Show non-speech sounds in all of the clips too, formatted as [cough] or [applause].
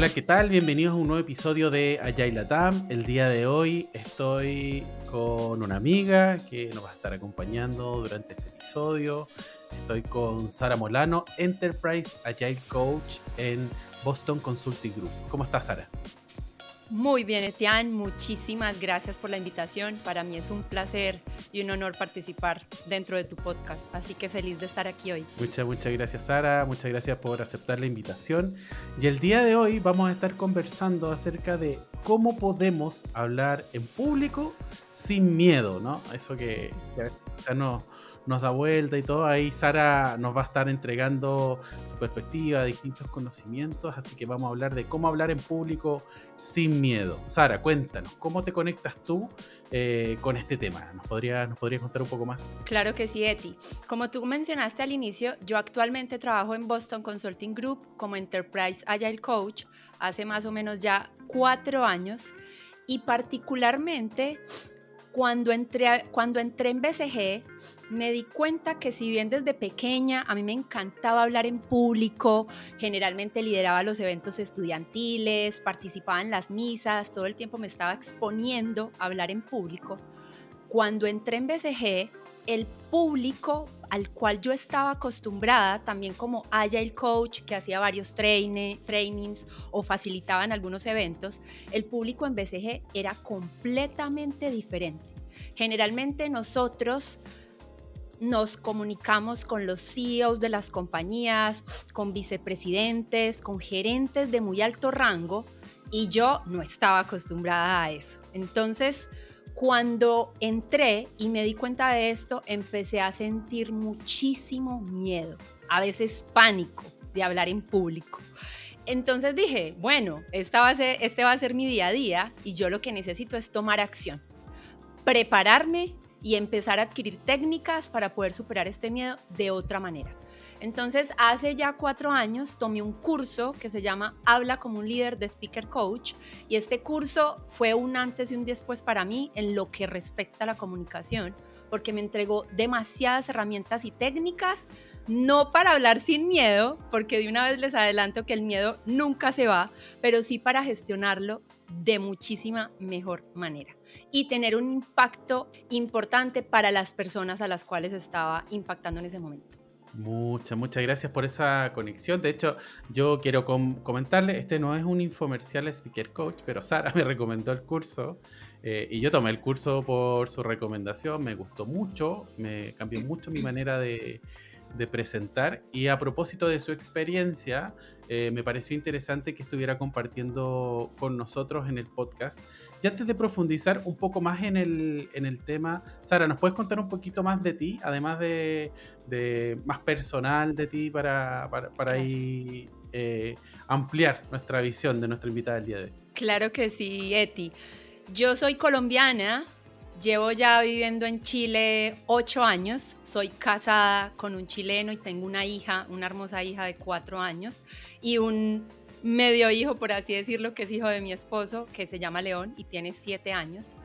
Hola, ¿qué tal? Bienvenidos a un nuevo episodio de Agile Latam. El día de hoy estoy con una amiga que nos va a estar acompañando durante este episodio. Estoy con Sara Molano, Enterprise Agile Coach en Boston Consulting Group. ¿Cómo estás, Sara? Muy bien, Etienne, muchísimas gracias por la invitación. Para mí es un placer y un honor participar dentro de tu podcast, así que feliz de estar aquí hoy. Muchas, muchas gracias, Sara. Muchas gracias por aceptar la invitación. Y el día de hoy vamos a estar conversando acerca de cómo podemos hablar en público sin miedo, ¿no? Eso que ya no nos da vuelta y todo. Ahí Sara nos va a estar entregando su perspectiva, distintos conocimientos, así que vamos a hablar de cómo hablar en público sin miedo. Sara, cuéntanos, ¿cómo te conectas tú eh, con este tema? ¿Nos podrías, ¿Nos podrías contar un poco más? Claro que sí, Eti. Como tú mencionaste al inicio, yo actualmente trabajo en Boston Consulting Group como Enterprise Agile Coach hace más o menos ya cuatro años y particularmente cuando entré, cuando entré en BCG, me di cuenta que si bien desde pequeña a mí me encantaba hablar en público, generalmente lideraba los eventos estudiantiles, participaba en las misas, todo el tiempo me estaba exponiendo a hablar en público, cuando entré en BCG, el público al cual yo estaba acostumbrada, también como Agile Coach, que hacía varios trainings o facilitaban algunos eventos, el público en BCG era completamente diferente. Generalmente nosotros nos comunicamos con los CEOs de las compañías, con vicepresidentes, con gerentes de muy alto rango, y yo no estaba acostumbrada a eso. Entonces, cuando entré y me di cuenta de esto, empecé a sentir muchísimo miedo, a veces pánico de hablar en público. Entonces dije, bueno, esta este va a ser mi día a día y yo lo que necesito es tomar acción, prepararme y empezar a adquirir técnicas para poder superar este miedo de otra manera. Entonces, hace ya cuatro años tomé un curso que se llama Habla como un líder de Speaker Coach y este curso fue un antes y un después para mí en lo que respecta a la comunicación, porque me entregó demasiadas herramientas y técnicas, no para hablar sin miedo, porque de una vez les adelanto que el miedo nunca se va, pero sí para gestionarlo de muchísima mejor manera y tener un impacto importante para las personas a las cuales estaba impactando en ese momento. Muchas, muchas gracias por esa conexión. De hecho, yo quiero comentarle, este no es un infomercial Speaker Coach, pero Sara [laughs] me recomendó el curso eh, y yo tomé el curso por su recomendación, me gustó mucho, me cambió mucho mi manera de, de presentar y a propósito de su experiencia, eh, me pareció interesante que estuviera compartiendo con nosotros en el podcast. Y antes de profundizar un poco más en el, en el tema, Sara, ¿nos puedes contar un poquito más de ti, además de, de más personal de ti para, para, para ahí, eh, ampliar nuestra visión de nuestra invitada del día de hoy? Claro que sí, Eti. Yo soy colombiana, Llevo ya viviendo en Chile ocho años, soy casada con un chileno y tengo una hija, una hermosa hija de cuatro años y un medio hijo, por así decirlo, que es hijo de mi esposo, que se llama León y tiene siete años.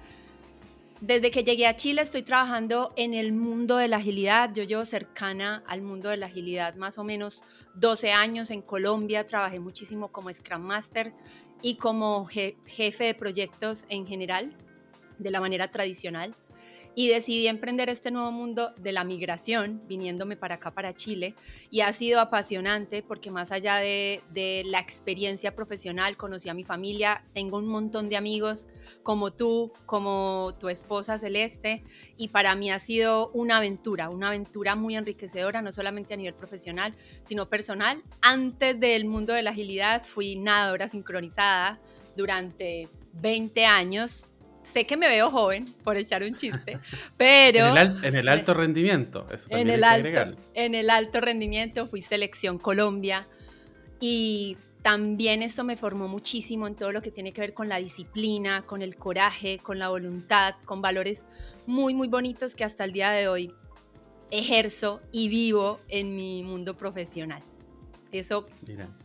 Desde que llegué a Chile estoy trabajando en el mundo de la agilidad. Yo llevo cercana al mundo de la agilidad más o menos 12 años. En Colombia trabajé muchísimo como Scrum Master y como jefe de proyectos en general de la manera tradicional y decidí emprender este nuevo mundo de la migración, viniéndome para acá, para Chile, y ha sido apasionante porque más allá de, la experiencia profesional, conocí a mi familia, tengo un montón de amigos como tú, como tu esposa Celeste, y para mí ha sido una aventura, una aventura muy enriquecedora, no solamente a nivel profesional, sino personal. Antes del mundo de la agilidad fui nadadora sincronizada durante 20 años, sé que me veo joven, por echar un chiste, pero... en, el, alto rendimiento, eso en el alto, En el alto rendimiento fui selección Colombia y también eso me formó muchísimo en todo lo que tiene que ver con la disciplina, con el coraje, con la voluntad, con valores muy, muy bonitos que hasta el día de hoy ejerzo y vivo en mi mundo profesional. Eso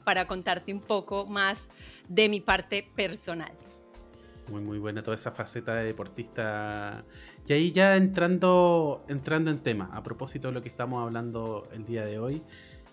para contarte un poco más de mi parte personal. Muy, muy buena toda esa faceta de deportista. Y ahí ya entrando, entrando en tema, a propósito de lo que estamos hablando el día de hoy.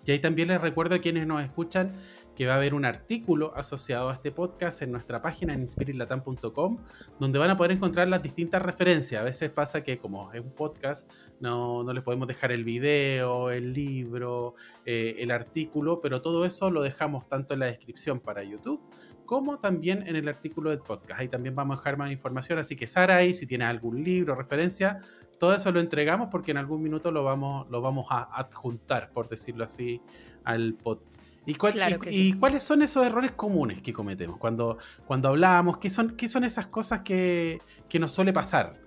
Y ahí también les recuerdo a quienes nos escuchan que va a haber un artículo asociado a este podcast en nuestra página en inspiritlatam.com, donde van a poder encontrar las distintas referencias. A veces pasa que como es un podcast, no, no les podemos dejar el video, el libro, eh, el artículo, pero todo eso lo dejamos tanto en la descripción para YouTube como también en el artículo del podcast. Ahí también vamos a dejar más información, así que Sara, ahí si tienes algún libro, referencia, todo eso lo entregamos porque en algún minuto lo vamos, lo vamos a adjuntar, por decirlo así, al podcast. ¿Y, y, cuáles son esos errores comunes que cometemos cuando, cuando hablamos? ¿Qué son, qué son esas cosas que, que nos suele pasar?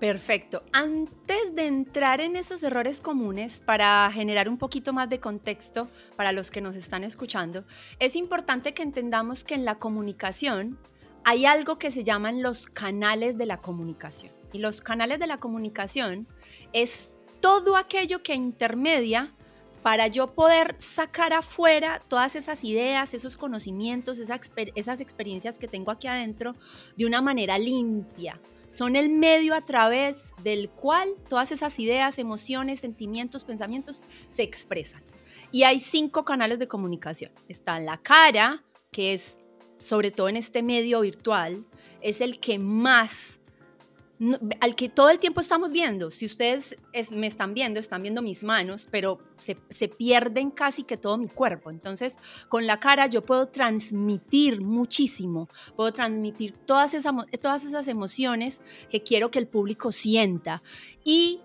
Perfecto. Antes de entrar en esos errores comunes, para generar un poquito más de contexto para los que nos están escuchando, es importante que entendamos que en la comunicación hay algo que se llaman los canales de la comunicación. Y los canales de la comunicación es todo aquello que intermedia para yo poder sacar afuera todas esas ideas, esos conocimientos, esas experiencias que tengo aquí adentro de una manera limpia, son el medio a través del cual todas esas ideas, emociones, sentimientos, pensamientos se expresan. Y hay cinco canales de comunicación. Está la cara, que es, sobre todo en este medio virtual, es el que más al que todo el tiempo estamos viendo. Si ustedes me están viendo, están viendo mis manos, pero se, se, pierden casi que todo mi cuerpo. Entonces, con la cara yo puedo transmitir muchísimo, puedo transmitir todas esas, todas esas emociones que quiero que el público sienta. Y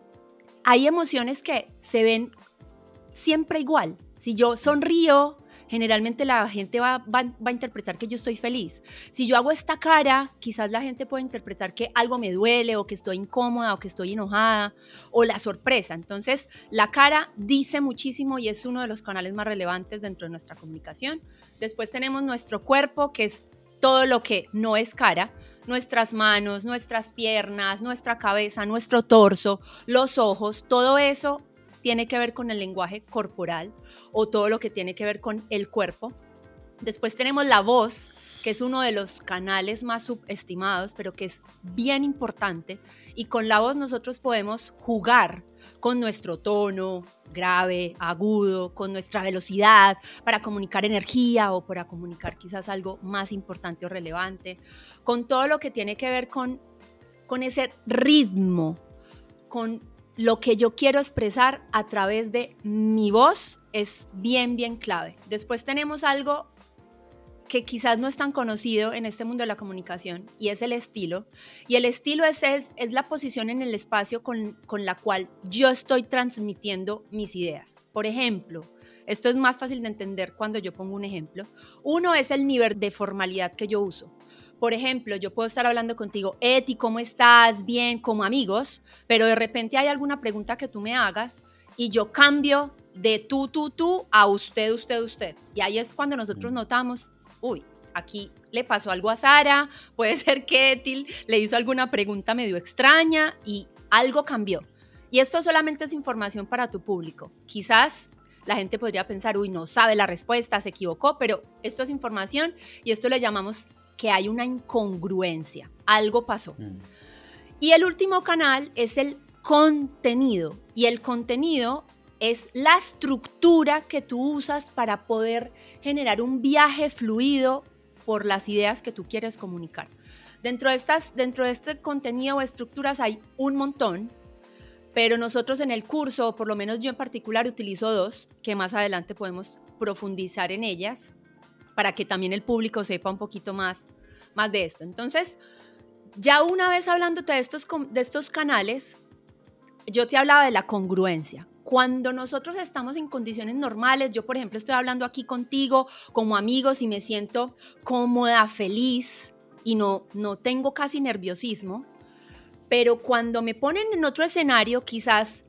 hay emociones que se ven siempre igual. Si yo sonrío, generalmente la gente va, a interpretar que yo estoy feliz. Si yo hago esta cara, quizás la gente puede interpretar que algo me duele o que estoy incómoda o que estoy enojada o la sorpresa. Entonces, la cara dice muchísimo y es uno de los canales más relevantes dentro de nuestra comunicación. Después tenemos nuestro cuerpo, que es todo lo que no es cara, nuestras manos, nuestras piernas, nuestra cabeza, nuestro torso, los ojos, todo eso tiene que ver con el lenguaje corporal o todo lo que tiene que ver con el cuerpo. Después tenemos la voz, que es uno de los canales más subestimados, pero que es bien importante. Y con la voz nosotros podemos jugar con nuestro tono grave, agudo, con nuestra velocidad para comunicar energía o para comunicar quizás algo más importante o relevante, con todo lo que tiene que ver con, con ese ritmo, con lo que yo quiero expresar a través de mi voz es bien, bien clave. Después tenemos algo que quizás no es tan conocido en este mundo de la comunicación y es el estilo. Y el estilo es, es, la posición en el espacio con, con la cual yo estoy transmitiendo mis ideas. Por ejemplo, esto es más fácil de entender cuando yo pongo un ejemplo. Uno es el nivel de formalidad que yo uso. Por ejemplo, yo puedo estar hablando contigo, Eti, ¿cómo estás? Bien, como amigos, pero de repente hay alguna pregunta que tú me hagas y yo cambio de tú, tú, tú a usted, usted, usted. Y ahí es cuando nosotros mm. notamos, uy, aquí le pasó algo a Sara, [laughs] puede ser que Eti le hizo alguna pregunta medio extraña y algo cambió. Y esto solamente es información para tu público. Quizás la gente podría pensar, uy, no sabe la respuesta, se equivocó, pero esto es información y esto le llamamos que hay una incongruencia, algo pasó. Mm. Y el último canal es el contenido. Y el contenido es la estructura que tú usas para poder generar un viaje fluido por las ideas que tú quieres comunicar. Dentro de, estas, dentro de este contenido o estructuras hay un montón, pero nosotros en el curso, o por lo menos yo en particular, utilizo dos, que más adelante podemos profundizar en ellas para que también el público sepa un poquito más, más de esto. Entonces, ya una vez hablándote de estos, de estos canales, yo te hablaba de la congruencia. Cuando nosotros estamos en condiciones normales, yo por ejemplo estoy hablando aquí contigo como amigos y me siento cómoda, feliz y no, no tengo casi nerviosismo, pero cuando me ponen en otro escenario, quizás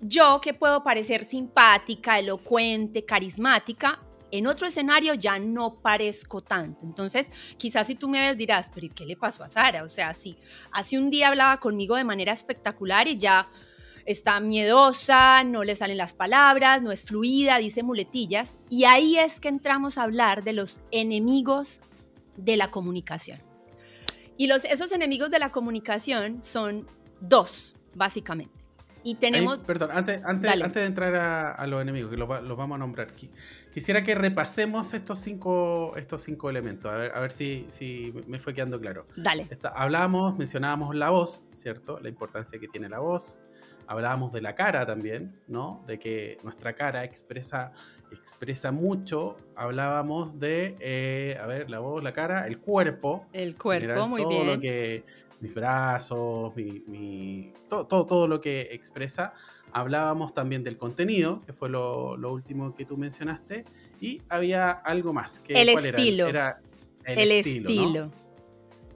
yo que puedo parecer simpática, elocuente, carismática, en otro escenario ya no parezco tanto. Entonces, quizás si tú me ves dirás, pero ¿y qué le pasó a Sara? O sea, sí, hace un día hablaba conmigo de manera espectacular y ya está miedosa, no le salen las palabras, no es fluida, dice muletillas. Y ahí es que entramos a hablar de los enemigos de la comunicación. Y los, esos enemigos de la comunicación son dos, básicamente. Y tenemos... perdón, antes, antes, antes, de entrar a, los enemigos, que los, vamos a nombrar, quisiera que repasemos estos cinco, estos cinco elementos, a ver, a ver si, si me fue quedando claro. Dale. hablábamos, mencionábamos la voz, ¿cierto? La importancia que tiene la voz. Hablábamos de la cara también, ¿no? De que nuestra cara expresa, expresa mucho. Hablábamos de, eh, a ver, la voz, la cara, el cuerpo. El cuerpo, muy bien. Lo que mis brazos, mi, todo, todo, lo que expresa. Hablábamos también del contenido, que fue lo, último que tú mencionaste, y había algo más. Que, el, estilo. Era? el, estilo.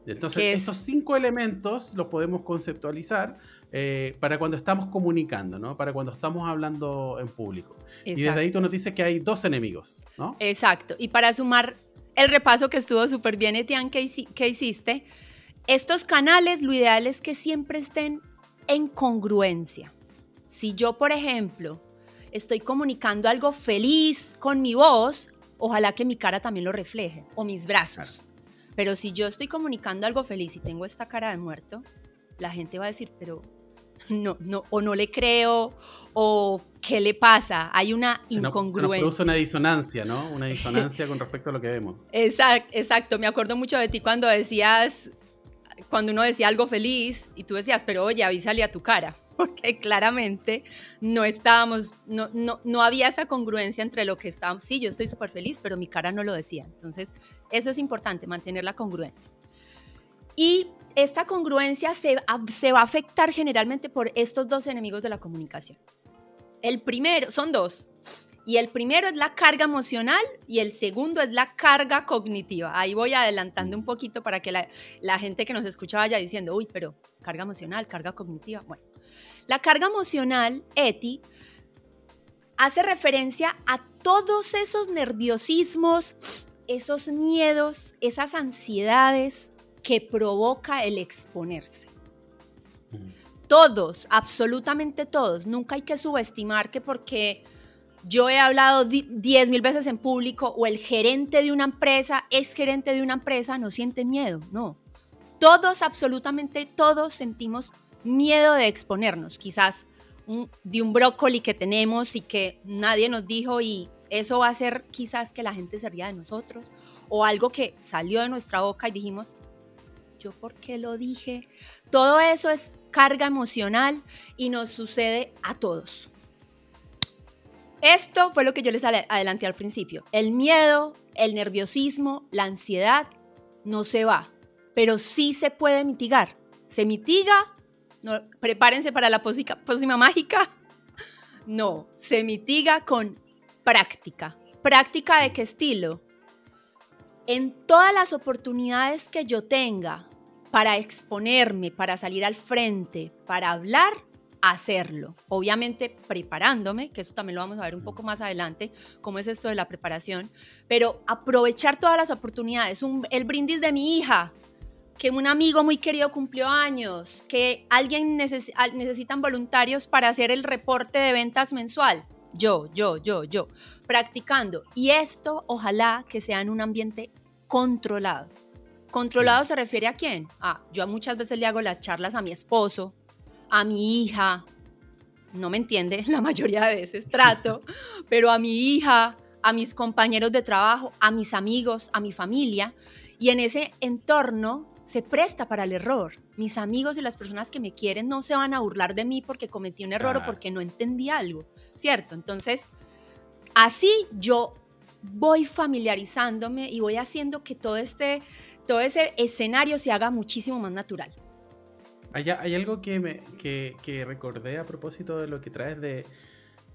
Entonces, estos cinco elementos los podemos conceptualizar eh, para cuando estamos comunicando, ¿no? Para cuando estamos hablando en público. Y desde ahí tú nos dices que hay dos enemigos, ¿no? Exacto. Y para sumar el repaso que estuvo súper bien, Etienne, que, que hiciste, estos canales lo ideal es que siempre estén en congruencia. Si yo, por ejemplo, estoy comunicando algo feliz con mi voz, ojalá que mi cara también lo refleje, o mis brazos. Pero si yo estoy comunicando algo feliz y tengo esta cara de muerto, la gente va a decir, pero no, no, o no le creo, o qué le pasa. Hay una incongruencia. Se produce una disonancia, ¿no? Una [laughs] disonancia con respecto a lo que vemos. Exacto, exacto. Me acuerdo mucho de ti cuando decías, cuando uno decía algo feliz y tú decías, pero oye, avísale a tu cara, [laughs] porque claramente no estábamos, no, no, no había esa congruencia entre lo que estábamos, sí, yo estoy súper feliz, pero mi cara no lo decía. Entonces, eso es importante, mantener la congruencia. Y esta congruencia se, se va a afectar generalmente por estos dos enemigos de la comunicación. El primero, son dos, y el primero es la carga emocional y el segundo es la carga cognitiva. Ahí voy adelantando un poquito para que la, gente que nos escucha vaya diciendo, uy, pero carga emocional, carga cognitiva. Bueno, la carga emocional, Eti, hace referencia a todos esos nerviosismos, esos miedos, esas ansiedades que provoca el exponerse. Todos, absolutamente todos. Nunca hay que subestimar que porque yo he hablado diez mil veces en público o el gerente de una empresa, es gerente de una empresa, no siente miedo, no. Todos, absolutamente todos sentimos miedo de exponernos, quizás de un brócoli que tenemos y que nadie nos dijo y eso va a hacer quizás que la gente se ría de nosotros o algo que salió de nuestra boca y dijimos, yo por qué lo dije. Todo eso es carga emocional y nos sucede a todos. Esto fue lo que yo les adelanté al principio. El miedo, el nerviosismo, la ansiedad no se va, pero sí se puede mitigar. Se mitiga, no, prepárense para la próxima mágica. [laughs] No, se mitiga con práctica. ¿Práctica de qué estilo? En todas las oportunidades que yo tenga para exponerme, para salir al frente, para hablar, hacerlo. Obviamente preparándome, que eso también lo vamos a ver un poco más adelante, cómo es esto de la preparación, pero aprovechar todas las oportunidades. el brindis de mi hija, que un amigo muy querido cumplió años, que alguien necesitan voluntarios para hacer el reporte de ventas mensual. Yo, yo, yo, yo, practicando. Y esto ojalá que sea en un ambiente controlado. Controlado se refiere a quién? Ah, yo muchas veces le hago las charlas a mi esposo, a mi hija, no me entiende, [laughs] la mayoría de veces trato, [laughs] pero a mi hija, a mis compañeros de trabajo, a mis amigos, a mi familia, y en ese entorno se presta para el error. Mis amigos y las personas que me quieren no se van a burlar de mí porque cometí un error o porque no entendí algo, ¿cierto? Entonces, así yo voy familiarizándome y voy haciendo que todo este todo ese escenario se haga muchísimo más natural. Hay, hay algo que, me, que, que, recordé a propósito de lo que traes de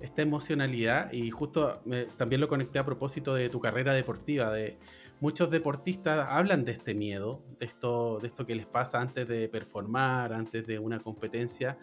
esta emocionalidad y justo también lo conecté a propósito de tu carrera deportiva, de muchos deportistas hablan de este miedo, de esto, de esto que les pasa antes de performar, antes de una competencia.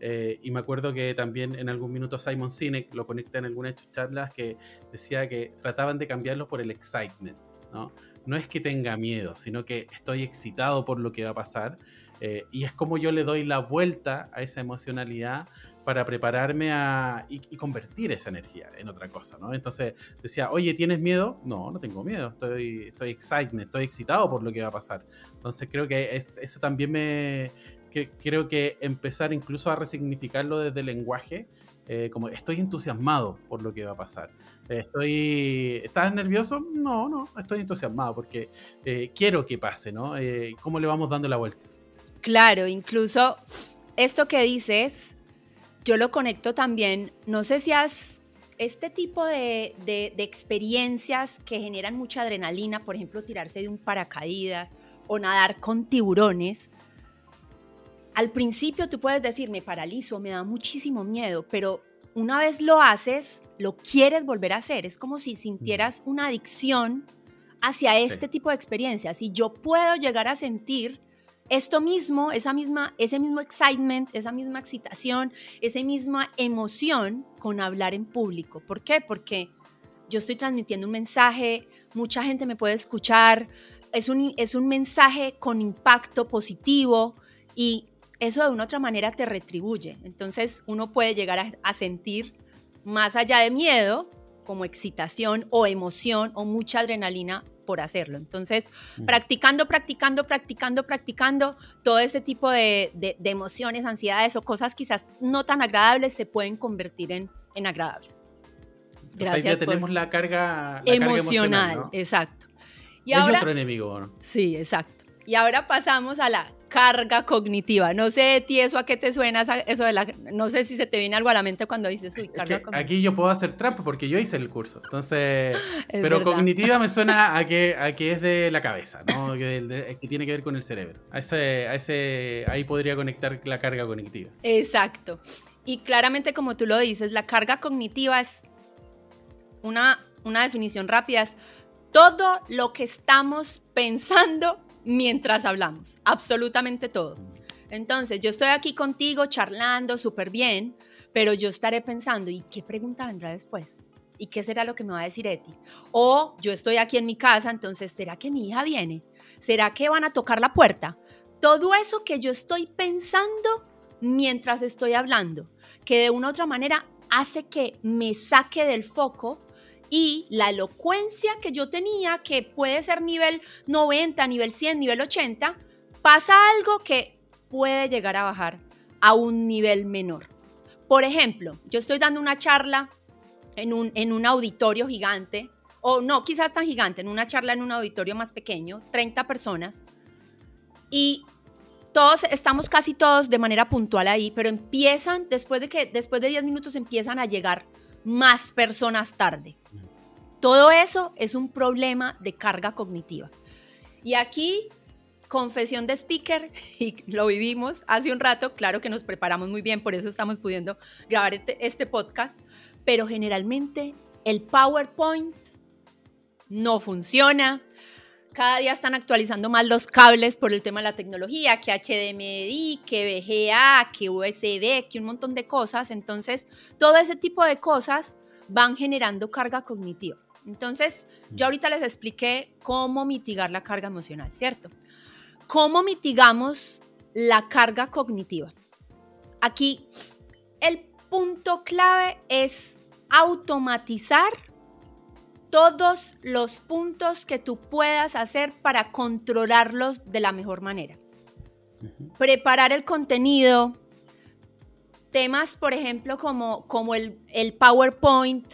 Eh, y me acuerdo que también en algún minuto Simon Sinek lo conecta en algunas de sus charlas que decía que trataban de cambiarlo por el excitement, ¿no? No es que tenga miedo, sino que estoy excitado por lo que va a pasar eh, y es como yo le doy la vuelta a esa emocionalidad para prepararme a, y, convertir esa energía en otra cosa, ¿no? Entonces decía, oye, ¿tienes miedo? No, no tengo miedo, estoy, estoy excited, estoy excitado por lo que va a pasar. Entonces creo que eso también me, que, creo que empezar incluso a resignificarlo desde el lenguaje, eh, como estoy entusiasmado por lo que va a pasar. Estoy, ¿Estás nervioso? No, no, estoy entusiasmado porque eh, quiero que pase, ¿no? Eh, ¿Cómo le vamos dando la vuelta? Claro, incluso esto que dices, yo lo conecto también, no sé si has, este tipo de, de, de experiencias que generan mucha adrenalina, por ejemplo, tirarse de un paracaídas o nadar con tiburones, al principio tú puedes decir, me paralizo, me da muchísimo miedo, pero una vez lo haces, lo quieres volver a hacer. Es como si sintieras una adicción hacia este tipo de experiencias. Y yo puedo llegar a sentir esto mismo, esa misma, ese mismo excitement, esa misma excitación, esa misma emoción con hablar en público. ¿Por qué? Porque yo estoy transmitiendo un mensaje, mucha gente me puede escuchar, es un, es un mensaje con impacto positivo y eso de una u otra manera te retribuye. Entonces uno puede llegar a, sentir más allá de miedo, como excitación o emoción o mucha adrenalina por hacerlo. Entonces, practicando, practicando, practicando, practicando, todo ese tipo de, emociones, ansiedades o cosas quizás no tan agradables se pueden convertir en, en agradables. Gracias. ya tenemos la carga, emocional, exacto. Y ahora, otro enemigo. Sí, exacto. Y ahora pasamos a la carga cognitiva. No sé de ti eso a qué te suena eso de la no sé si se te viene algo a la mente cuando dices uy, carga cognitiva. Aquí yo puedo hacer trampa porque yo hice el curso. Entonces, [laughs] pero cognitiva me suena a que a que es de la cabeza, ¿no? [laughs] que, tiene que ver con el cerebro. A ese, a ese ahí podría conectar la carga cognitiva. Exacto. Y claramente como tú lo dices, la carga cognitiva es una una definición rápida es todo lo que estamos pensando mientras hablamos, absolutamente todo. Entonces, yo estoy aquí contigo charlando súper bien, pero yo estaré pensando, ¿y qué pregunta vendrá después? ¿Y qué será lo que me va a decir Eti? O yo estoy aquí en mi casa, entonces, ¿será que mi hija viene? ¿Será que van a tocar la puerta? Todo eso que yo estoy pensando mientras estoy hablando, que de una u otra manera hace que me saque del foco y la elocuencia que yo tenía, que puede ser nivel 90, nivel 100, nivel 80, pasa algo que puede llegar a bajar a un nivel menor. Por ejemplo, yo estoy dando una charla en un, en un auditorio gigante, o no, quizás tan gigante, en una charla en un auditorio más pequeño, 30 personas, y todos, estamos casi todos de manera puntual ahí, pero empiezan, después de que, después de 10 minutos empiezan a llegar más personas tarde. Todo eso es un problema de carga cognitiva. Y aquí, confesión de speaker, [laughs] y lo vivimos hace un rato, claro que nos preparamos muy bien, por eso estamos pudiendo grabar este, este podcast, pero generalmente el PowerPoint no funciona. Cada día están actualizando más los cables por el tema de la tecnología, que HDMI, que VGA, que USB, que un montón de cosas. Entonces, todo ese tipo de cosas van generando carga cognitiva. Entonces, yo ahorita les expliqué cómo mitigar la carga emocional, ¿cierto? ¿Cómo mitigamos la carga cognitiva? Aquí, el punto clave es automatizar todos los puntos que tú puedas hacer para controlarlos de la mejor manera. Preparar el contenido, temas, por ejemplo, como, como el, el PowerPoint,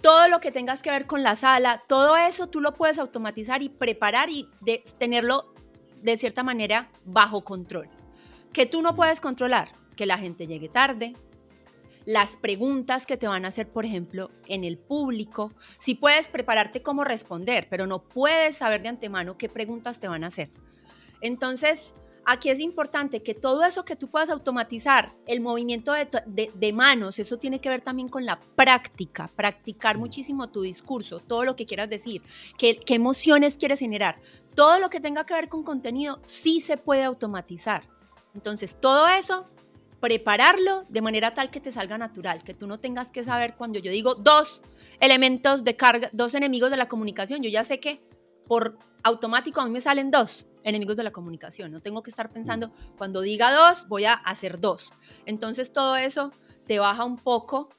todo lo que tengas que ver con la sala, todo eso tú lo puedes automatizar y preparar y tenerlo de cierta manera bajo control. Que tú no puedes controlar, que la gente llegue tarde, las preguntas que te van a hacer, por ejemplo, en el público. Si puedes prepararte cómo responder, pero no puedes saber de antemano qué preguntas te van a hacer. Entonces, Aquí es importante que todo eso que tú puedas automatizar, el movimiento de, manos, eso tiene que ver también con la práctica, practicar mm. muchísimo tu discurso, todo lo que quieras decir, qué, qué emociones quieres generar, todo lo que tenga que ver con contenido sí se puede automatizar. Entonces, todo eso prepararlo de manera tal que te salga natural, que tú no tengas que saber cuando yo digo dos elementos de carga, dos enemigos de la comunicación, yo ya sé que por automático a mí me salen dos, enemigos de la comunicación. No tengo que estar pensando, cuando diga dos, voy a hacer dos. Entonces todo eso te baja un poco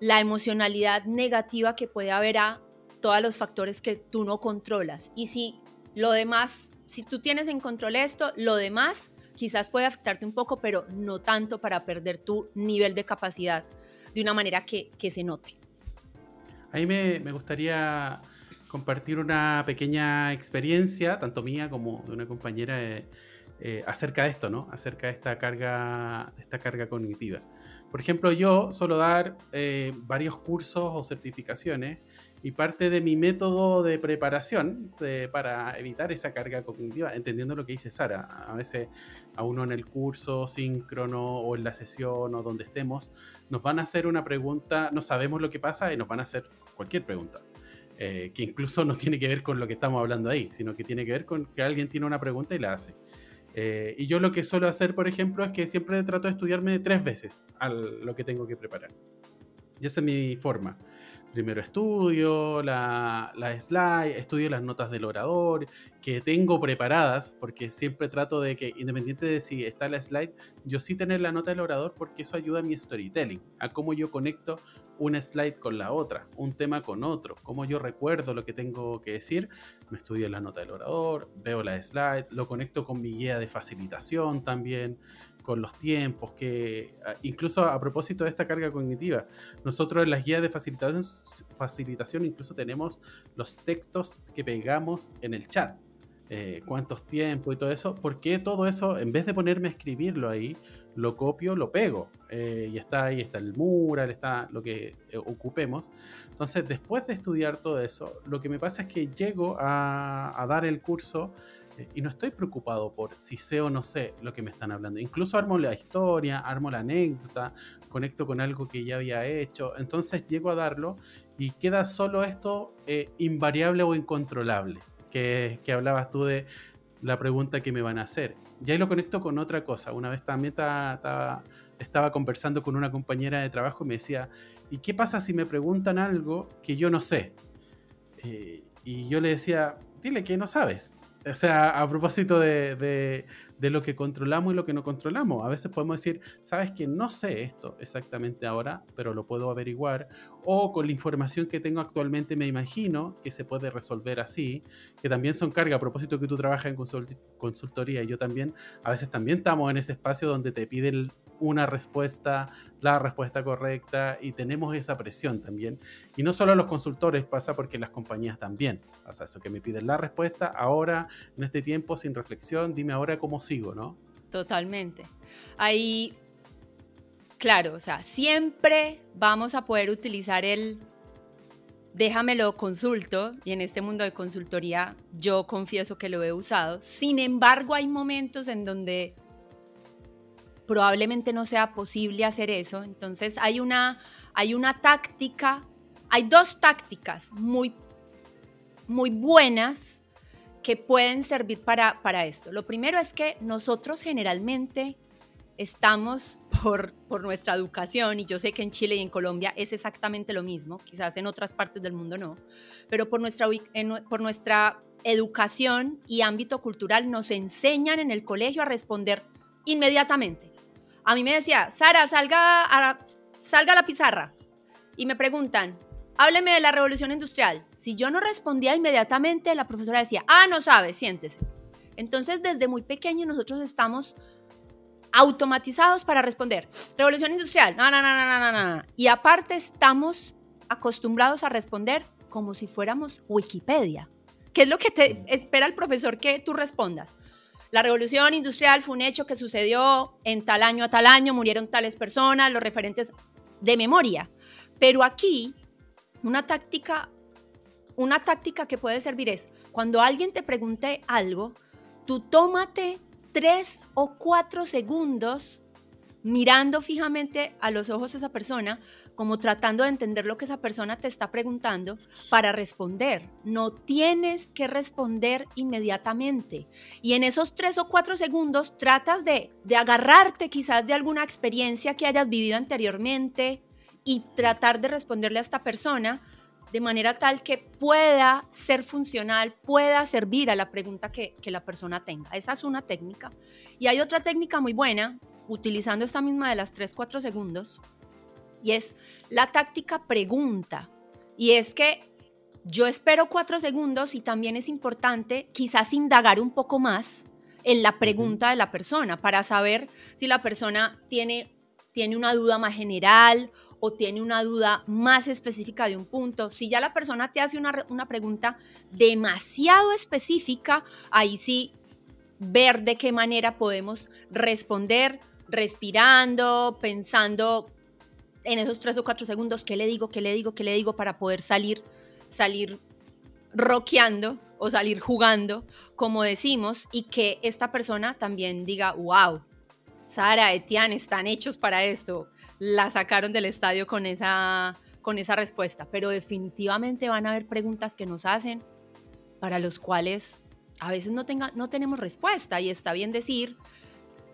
la emocionalidad negativa que puede haber a todos los factores que tú no controlas. Y si lo demás, si tú tienes en control esto, lo demás quizás puede afectarte un poco, pero no tanto para perder tu nivel de capacidad de una manera que, se note. A mí me, gustaría compartir una pequeña experiencia, tanto mía como de una compañera, eh, eh, acerca de esto, ¿no? Acerca de esta carga, de esta carga cognitiva. Por ejemplo, yo suelo dar eh, varios cursos o certificaciones y parte de mi método de preparación para evitar esa carga cognitiva, entendiendo lo que dice Sara, a veces a uno en el curso síncrono o en la sesión o donde estemos, nos van a hacer una pregunta, no sabemos lo que pasa y nos van a hacer cualquier pregunta. Eh, que incluso no tiene que ver con lo que estamos hablando ahí, sino que tiene que ver con que alguien tiene una pregunta y la hace. Eh, y yo lo que suelo hacer, por ejemplo, es que siempre trato de estudiarme tres veces lo que tengo que preparar. Y esa es mi forma primero estudio la, la, slide, estudio las notas del orador, que tengo preparadas, porque siempre trato de que, independiente de si está la slide, yo sí tener la nota del orador, porque eso ayuda a mi storytelling, a cómo yo conecto una slide con la otra, un tema con otro, cómo yo recuerdo lo que tengo que decir, me estudio la nota del orador, veo la slide, lo conecto con mi guía de facilitación también, con los tiempos, que ah, incluso a propósito de esta carga cognitiva, nosotros en las guías de facilitación, facilitación incluso tenemos los textos que pegamos en el chat. Eh, cuántos tiempos y todo eso, porque todo eso, en vez de ponerme a escribirlo ahí, lo copio, lo pego. Eh, y está ahí, está el mural, está lo que eh, ocupemos. Entonces, después de estudiar todo eso, lo que me pasa es que llego a, a dar el curso y no estoy preocupado por si sé o no sé lo que me están hablando. Incluso armo la historia, armo la anécdota, conecto con algo que ya había hecho. Entonces llego a darlo y queda solo esto eh, invariable o incontrolable, que, que hablabas tú de la pregunta que me van a hacer. Y ahí lo conecto con otra cosa. Una vez también estaba conversando con una compañera de trabajo y me decía, ¿y qué pasa si me preguntan algo que yo no sé? Eh, y yo le decía, dile que no sabes. O sea, a propósito de, lo que controlamos y lo que no controlamos. A veces podemos decir, sabes que no sé esto exactamente ahora, pero lo puedo averiguar. O con la información que tengo actualmente me imagino que se puede resolver así, que también son cargas. A propósito que tú trabajas en consultoría y yo también, a veces también estamos en ese espacio donde te piden una respuesta, la respuesta correcta y tenemos esa presión también. Y no solo los consultores pasa porque las compañías también pasa eso, que me piden la respuesta ahora, en este tiempo, sin reflexión, dime ahora cómo sigo, ¿no? Totalmente. Ahí, claro, o sea, siempre vamos a poder utilizar el déjamelo consulto y en este mundo de consultoría yo confieso que lo he usado. Sin embargo, hay momentos en donde probablemente no sea posible hacer eso. Entonces hay una, hay una táctica, hay dos tácticas muy, muy buenas que pueden servir para, para esto. Lo primero es que nosotros generalmente estamos por, nuestra educación, y yo sé que en Chile y en Colombia es exactamente lo mismo, quizás en otras partes del mundo no, pero por nuestra, por nuestra educación y ámbito cultural nos enseñan en el colegio a responder inmediatamente a mí me decía, Sara, salga a, salga a la pizarra. Y me preguntan, hábleme de la revolución industrial. Si yo no respondía inmediatamente, la profesora decía, ah, no sabe, siéntese. Entonces, desde muy pequeño nosotros estamos automatizados para responder. Revolución industrial, no, no, no, no, no, no. Y aparte estamos acostumbrados a responder como si fuéramos Wikipedia. ¿Qué es lo que te espera el profesor que tú respondas? La revolución industrial fue un hecho que sucedió en tal año a tal año, murieron tales personas, los referentes de memoria. Pero aquí, una táctica, una táctica que puede servir es, cuando alguien te pregunte algo, tú tómate tres o cuatro segundos mirando fijamente a los ojos a esa persona, como tratando de entender lo que esa persona te está preguntando para responder. No tienes que responder inmediatamente. Y en esos tres o cuatro segundos tratas de, de agarrarte quizás de alguna experiencia que hayas vivido anteriormente y tratar de responderle a esta persona de manera tal que pueda ser funcional, pueda servir a la pregunta que, que, la persona tenga. Esa es una técnica. Y hay otra técnica muy buena utilizando esta misma de las 3-4 segundos, y es la táctica pregunta. Y es que yo espero 4 segundos y también es importante quizás indagar un poco más en la pregunta de la persona para saber si la persona tiene, tiene una duda más general o tiene una duda más específica de un punto. Si ya la persona te hace una, una pregunta demasiado específica, ahí sí ver de qué manera podemos responder respirando, pensando en esos tres o cuatro segundos, ¿qué le digo, qué le digo, qué le digo para poder salir, salir rockeando o salir jugando, como decimos, y que esta persona también diga, wow, Sara, Etienne están hechos para esto. La sacaron del estadio con esa, con esa respuesta, pero definitivamente van a haber preguntas que nos hacen para los cuales a veces no, tenga, no tenemos respuesta y está bien decir,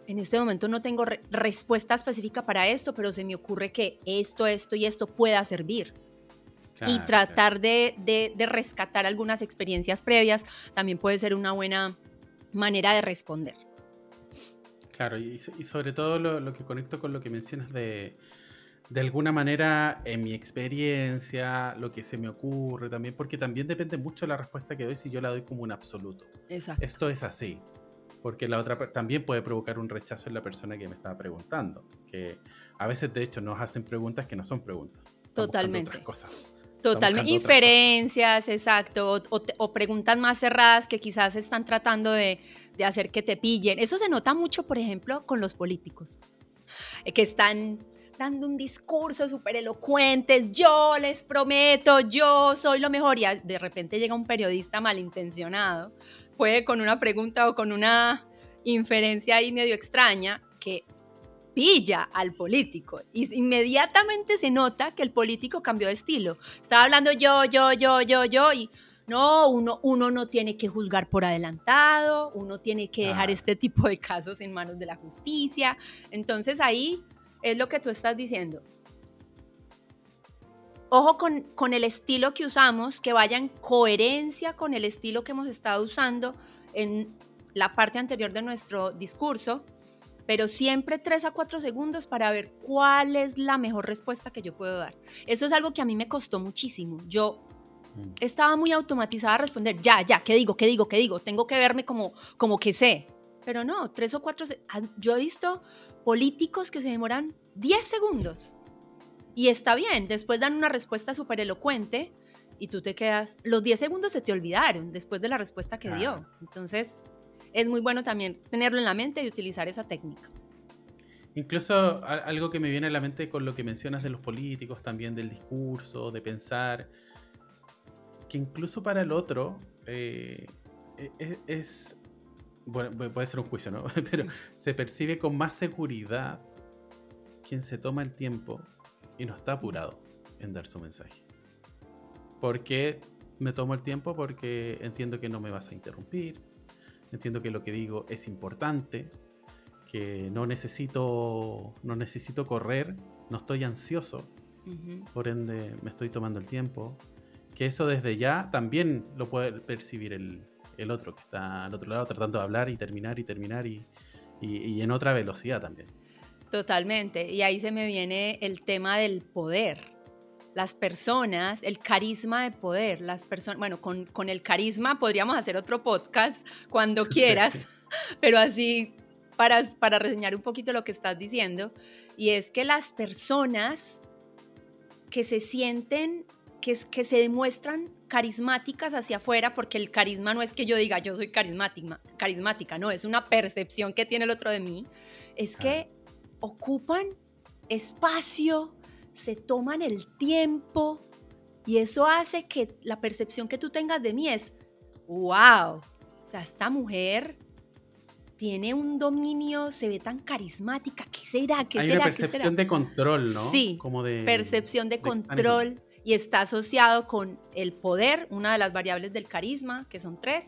en este momento no tengo respuesta específica para esto, pero se me ocurre que esto, esto y esto pueda servir. y tratar de, de, rescatar algunas experiencias previas también puede ser una buena manera de responder. Claro, y, sobre todo lo, lo, que conecto con lo que mencionas de, de alguna manera, en mi experiencia, lo que se me ocurre también, porque también depende mucho de la respuesta que doy si yo la doy como un absoluto. Exacto. Esto es así, porque la otra también puede provocar un rechazo en la persona que me estaba preguntando, que a veces de hecho nos hacen preguntas que no son preguntas. Totalmente. Otras cosas. Totalmente. Inferencias, exacto, o, preguntas más cerradas que quizás están tratando de, de hacer que te pillen. Eso se nota mucho, por ejemplo, con los políticos, que están dando un discurso súper elocuente, yo les prometo, yo soy lo mejor, y de repente llega un periodista malintencionado, puede con una pregunta o con una inferencia ahí medio extraña que pilla al político y inmediatamente se nota que el político cambió de estilo. Estaba hablando yo, yo, yo, yo, yo y no, uno, uno no tiene que juzgar por adelantado, uno tiene que dejar este tipo de casos en manos de la justicia. Entonces ahí es lo que tú estás diciendo. Ojo con, con, el estilo que usamos, que vaya en coherencia con el estilo que hemos estado usando en la parte anterior de nuestro discurso, pero siempre tres a cuatro segundos para ver cuál es la mejor respuesta que yo puedo dar. Eso es algo que a mí me costó muchísimo. Yo. Estaba muy automatizada a responder, ya, ya, ¿qué digo, qué digo, qué digo? Tengo que verme como, como que sé. Pero no, tres o cuatro, ah, yo he visto políticos que se demoran 10 segundos. Y está bien, después dan una respuesta súper elocuente y tú te quedas, los 10 segundos se te olvidaron después de la respuesta que dio. Entonces, es muy bueno también tenerlo en la mente y utilizar esa técnica. Incluso algo que me viene a la mente con lo que mencionas de los políticos, también del discurso, de pensar, que incluso para el otro eh, e, e, es, bueno, puede ser un juicio, ¿no? [laughs] Pero se percibe con más seguridad quien se toma el tiempo y no está apurado en dar su mensaje. ¿Por qué me tomo el tiempo? Porque entiendo que no me vas a interrumpir, entiendo que lo que digo es importante, que no necesito, no necesito correr, no estoy ansioso, por ende me estoy tomando el tiempo, que eso desde ya también lo puede percibir el, el otro que está al otro lado tratando de hablar y terminar y terminar y, y, en otra velocidad también. Totalmente. Y ahí se me viene el tema del poder. Las personas, el carisma de poder, las personas, bueno, con, con, el carisma podríamos hacer otro podcast cuando quieras, [laughs] pero así para, para reseñar un poquito lo que estás diciendo, y es que las personas que se sienten que, se demuestran carismáticas hacia afuera, porque el carisma no es que yo diga yo soy carismática, carismática, no, es una percepción que tiene el otro de mí, es que ocupan espacio, se toman el tiempo y eso hace que la percepción que tú tengas de mí es, wow, o sea, esta mujer tiene un dominio, se ve tan carismática, ¿qué será? ¿Qué Hay será? una percepción de control, ¿no? Sí, Como de, percepción de, control, y está asociado con el poder, una de las variables del carisma, que son tres,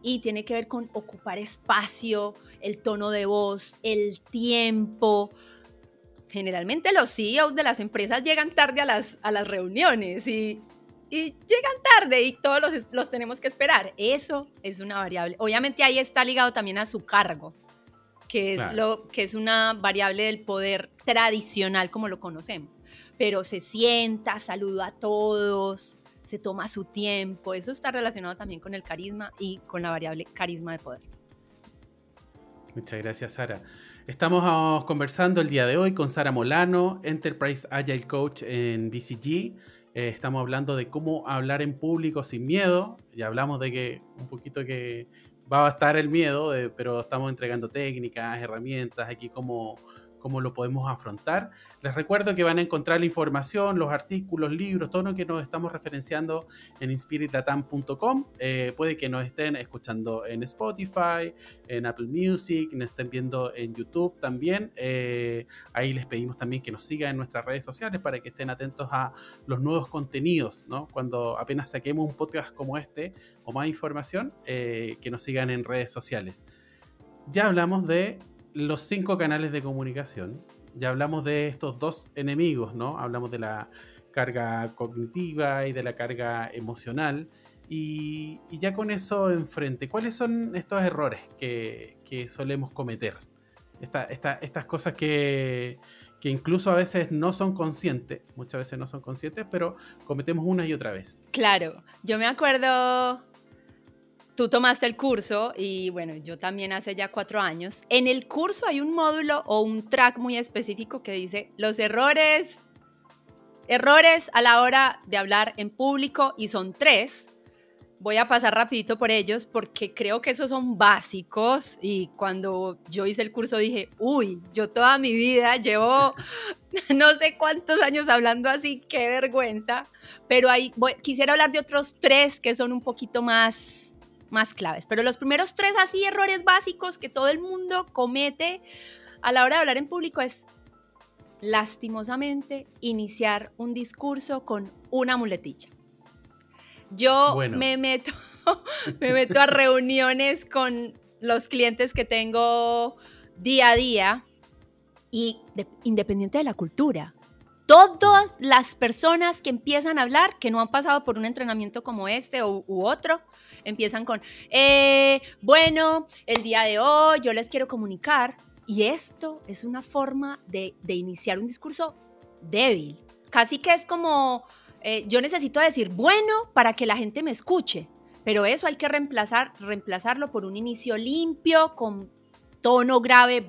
y tiene que ver con ocupar espacio, el tono de voz, el tiempo. Generalmente los CEOs de las empresas llegan tarde a las, a las reuniones y, y llegan tarde y todos los, los tenemos que esperar. Eso es una variable. Obviamente ahí está ligado también a su cargo, que es, lo, que es una variable del poder tradicional como lo conocemos pero se sienta, saluda a todos, se toma su tiempo. Eso está relacionado también con el carisma y con la variable carisma de poder. Muchas gracias, Sara. Estamos ah, conversando el día de hoy con Sara Molano, Enterprise Agile Coach en BCG. Eh, estamos hablando de cómo hablar en público sin miedo. Ya hablamos de que un poquito que va a estar el miedo, pero estamos entregando técnicas, herramientas, aquí cómo, cómo lo podemos afrontar. Les recuerdo que van a encontrar la información, los artículos, libros, todo lo que nos estamos referenciando en inspiritlatam.com. Eh, puede que nos estén escuchando en Spotify, en Apple Music, nos estén viendo en YouTube también. Eh, ahí les pedimos también que nos sigan en nuestras redes sociales para que estén atentos a los nuevos contenidos, ¿no? Cuando apenas saquemos un podcast como este o más información, eh, que nos sigan en redes sociales. Ya hablamos de los cinco canales de comunicación. Ya hablamos de estos dos enemigos, ¿no? Hablamos de la carga cognitiva y de la carga emocional. Y, ya con eso enfrente, ¿cuáles son estos errores que, solemos cometer? estas cosas que, que incluso a veces no son conscientes, muchas veces no son conscientes, pero cometemos una y otra vez. Claro, yo me acuerdo Tú tomaste el curso y bueno, yo también hace ya cuatro años. En el curso hay un módulo o un track muy específico que dice los errores, errores a la hora de hablar en público y son tres. Voy a pasar rapidito por ellos porque creo que esos son básicos y cuando yo hice el curso dije, uy, yo toda mi vida llevo [laughs] no sé cuántos años hablando así, qué vergüenza, pero ahí quisiera hablar de otros tres que son un poquito más más claves. Pero los primeros tres así errores básicos que todo el mundo comete a la hora de hablar en público es lastimosamente iniciar un discurso con una muletilla. Yo me meto [laughs] me meto a reuniones con los clientes que tengo día a día y independiente de la cultura, todas las personas que empiezan a hablar, que no han pasado por un entrenamiento como este u, otro, empiezan con, eh, bueno, el día de hoy yo les quiero comunicar. Y esto es una forma de, iniciar un discurso débil. Casi que es como, eh, yo necesito decir bueno para que la gente me escuche. Pero eso hay que reemplazar, reemplazarlo por un inicio limpio, con tono grave,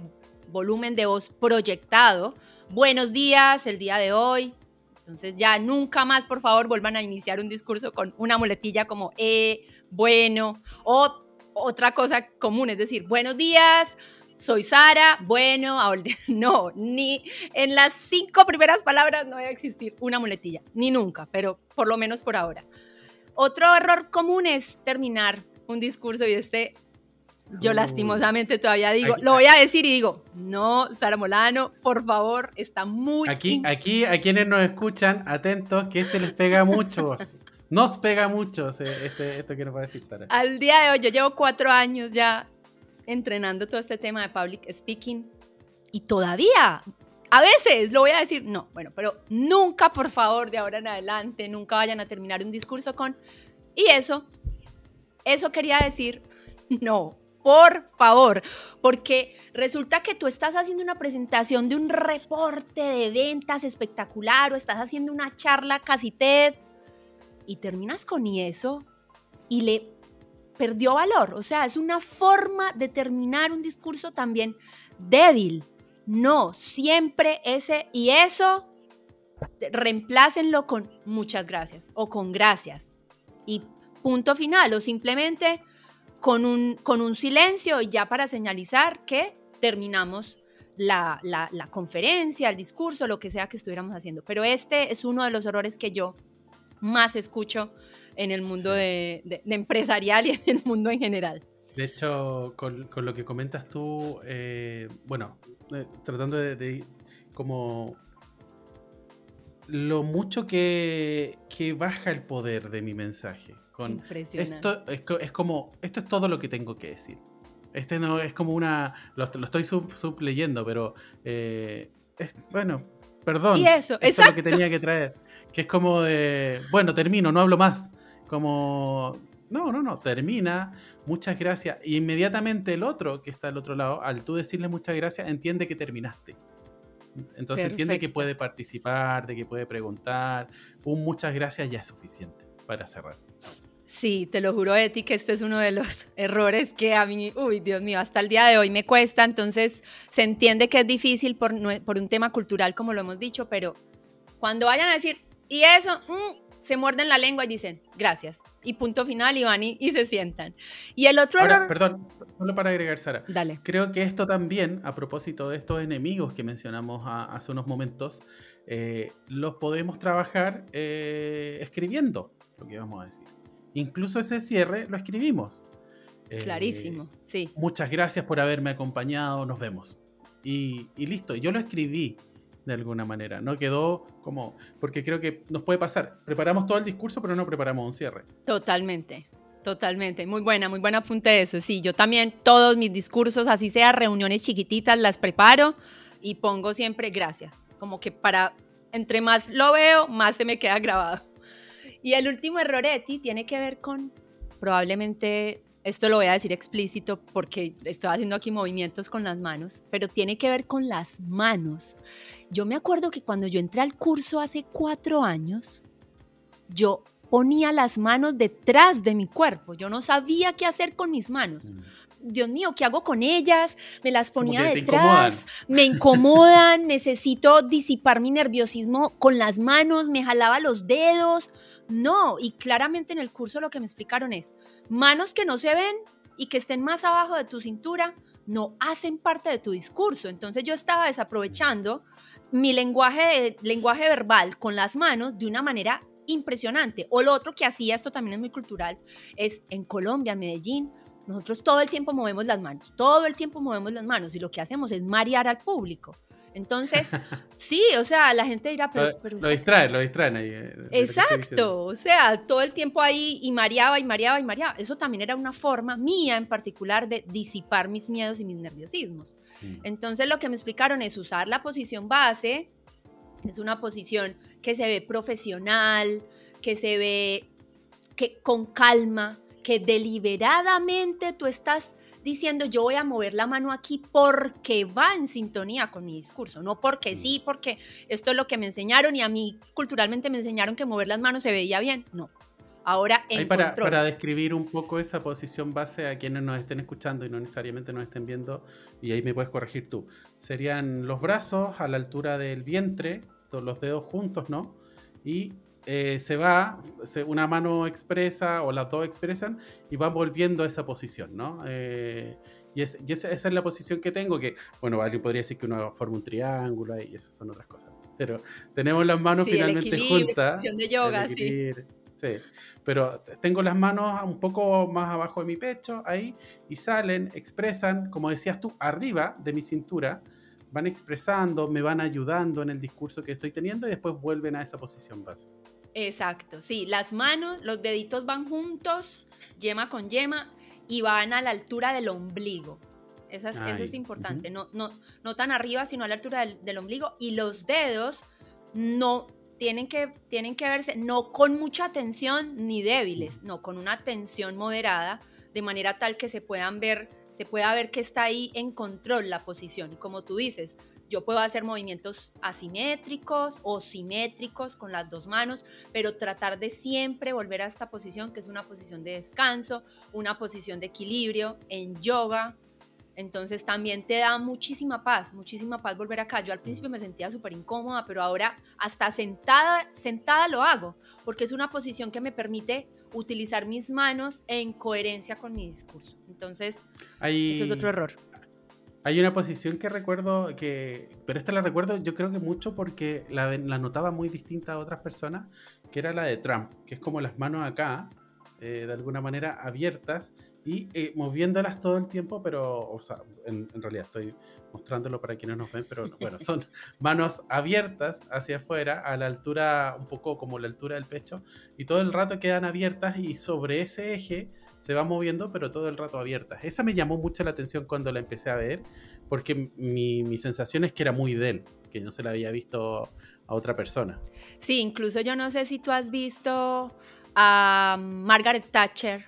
volumen de voz proyectado, buenos días, el día de hoy. Entonces ya nunca más, por favor, vuelvan a iniciar un discurso con una muletilla como eh, bueno, o otra cosa común, es decir, buenos días, soy Sara, bueno, [laughs] no, ni en las cinco primeras palabras no va a existir una muletilla, ni nunca, pero por lo menos por ahora. Otro error común es terminar un discurso y este yo lastimosamente todavía digo, lo voy a decir y digo, no, Sara Molano, por favor, está muy... Aquí, aquí a quienes nos escuchan, atentos, que este les pega mucho. [laughs] nos pega mucho este, esto que nos va a decir Sara. Al día de hoy, yo llevo cuatro años ya entrenando todo este tema de public speaking y todavía, a veces lo voy a decir, no, bueno, pero nunca, por favor, de ahora en adelante, nunca vayan a terminar un discurso con... Y eso, eso quería decir, no, por favor, porque resulta que tú estás haciendo una presentación de un reporte de ventas espectacular o estás haciendo una charla casi TED y terminas con eso y le perdió valor. O sea, es una forma de terminar un discurso también débil. No, siempre ese y eso reemplácenlo con muchas gracias o con gracias. Y punto final, o simplemente con un, con un silencio y ya para señalizar que terminamos la, conferencia, el discurso, lo que sea que estuviéramos haciendo. Pero este es uno de los errores que yo más escucho en el mundo de, empresarial y [laughs] en el mundo en general. De hecho, con, lo que comentas tú, eh, bueno, eh, tratando de, como lo mucho que, que baja el poder de mi mensaje. Esto es, como, esto es todo lo que tengo que decir. Este no es como una, lo, estoy sub, leyendo, pero eh, es, bueno, perdón. Y eso, es lo que tenía que traer. Que es como de, bueno, termino, no hablo más. Como, no, no, no, termina, muchas gracias. Y inmediatamente el otro, que está al otro lado, al tú decirle muchas gracias, entiende que terminaste. Entonces entiende que puede participar, de que puede preguntar. Un muchas gracias ya es suficiente para cerrar. Sí, te lo juro, Eti, que este es uno de los [laughs] errores que a mí, uy, Dios mío, hasta el día de hoy me cuesta. Entonces, se entiende que es difícil por, por un tema cultural, como lo hemos dicho, pero cuando vayan a decir, y eso, mm, se muerden la lengua y dicen, gracias. Y punto final, y van y, se sientan. Y el otro error... Perdón, solo para agregar, Sara. Dale. Creo que esto también, a propósito de estos enemigos que mencionamos hace unos momentos, eh, los podemos trabajar eh, escribiendo, lo que vamos a decir. Incluso ese cierre lo escribimos. Eh, Clarísimo, sí. Muchas gracias por haberme acompañado, nos vemos. Y, y listo, yo lo escribí de alguna manera. No quedó como. Porque creo que nos puede pasar. Preparamos todo el discurso, pero no preparamos un cierre. Totalmente. Totalmente, muy buena, muy buena apunte eso. Sí, yo también todos mis discursos, así sea reuniones chiquititas, las preparo y pongo siempre gracias. Como que para, entre más lo veo, más se me queda grabado. Y el último error, Eti, tiene que ver con probablemente esto lo voy a decir explícito porque estoy haciendo aquí movimientos con las manos, pero tiene que ver con las manos. Yo me acuerdo que cuando yo entré al curso hace cuatro años, yo ponía las manos detrás de mi cuerpo. Yo no sabía qué hacer con mis manos. Mm. Dios mío, ¿qué hago con ellas? Me las ponía detrás, me incomodan, [laughs] necesito disipar mi nerviosismo con las manos, me jalaba los dedos. No, y claramente en el curso lo que me explicaron es, Manos que no se ven y que estén más abajo de tu cintura no hacen parte de tu discurso. Entonces yo estaba desaprovechando mi lenguaje, verbal con las manos de una manera impresionante. O lo otro que hacía, esto también es muy cultural, es en Colombia, en Medellín, nosotros todo el tiempo movemos las manos, todo el tiempo movemos las manos y lo que hacemos es marear al público. Entonces, sí, o sea, la gente dirá, pero... lo, distraen, lo distraen ahí. Eh, Exacto, o sea, todo el tiempo ahí y mareaba y mareaba y mareaba. Eso también era una forma mía en particular de disipar mis miedos y mis nerviosismos. Mm. Entonces, lo que me explicaron es usar la posición base, es una posición que se ve profesional, que se ve que con calma, que deliberadamente tú estás diciendo yo voy a mover la mano aquí porque va en sintonía con mi discurso, no porque sí, porque esto es lo que me enseñaron y a mí culturalmente me enseñaron que mover las manos se veía bien. No. Ahora en para, para describir un poco esa posición base a quienes nos estén escuchando y no necesariamente nos estén viendo, y ahí me puedes corregir tú, serían los brazos a la altura del vientre, todos los dedos juntos, ¿no? Y eh, se va, una mano expresa o las dos expresan y van volviendo a esa posición, ¿no? Eh, y, esa, es la posición que tengo, que, bueno, alguien podría decir que uno forma un triángulo y esas son otras cosas. Pero tenemos las manos finalmente juntas. de yoga, sí. Sí, pero tengo las manos un poco más abajo de mi pecho, ahí, y salen, expresan, como decías tú, arriba de mi cintura, van expresando, me van ayudando en el discurso que estoy teniendo y después vuelven a esa posición base. Exacto, sí, las manos, los deditos van juntos, yema con yema, y van a la altura del ombligo. Eso es, importante, no, no, no tan arriba, sino a la altura del, ombligo. Y los dedos no tienen que, tienen que verse, no con mucha tensión ni débiles, no, con una tensión moderada, de manera tal que se puedan ver, se pueda ver que está ahí en control la posición. Y como tú dices, yo puedo hacer movimientos asimétricos o simétricos con las dos manos, pero tratar de siempre volver a esta posición, que es una posición de descanso, una posición de equilibrio en yoga. Entonces también te da muchísima paz, muchísima paz volver acá. Yo al principio me sentía súper incómoda, pero ahora hasta sentada, sentada lo hago, porque es una posición que me permite utilizar mis manos en coherencia con mi discurso. Entonces, ese es otro error. Hay una posición que recuerdo que, pero esta la recuerdo yo creo que mucho porque la, la notaba muy distinta a otras personas, que era la de Trump, que es como las manos acá, eh, de alguna manera abiertas y eh, moviéndolas todo el tiempo, pero, o sea, en, realidad estoy mostrándolo para quienes nos ven, pero [laughs] bueno, son manos abiertas hacia afuera, a la altura, un poco como la altura del pecho, y todo el rato quedan abiertas y sobre ese eje se va moviendo, pero todo el rato abierta. Esa me llamó mucho la atención cuando la empecé a ver, porque mi, mi sensación es que era muy de él, que no se la había visto a otra persona. Sí, incluso yo no sé si tú has visto a Margaret Thatcher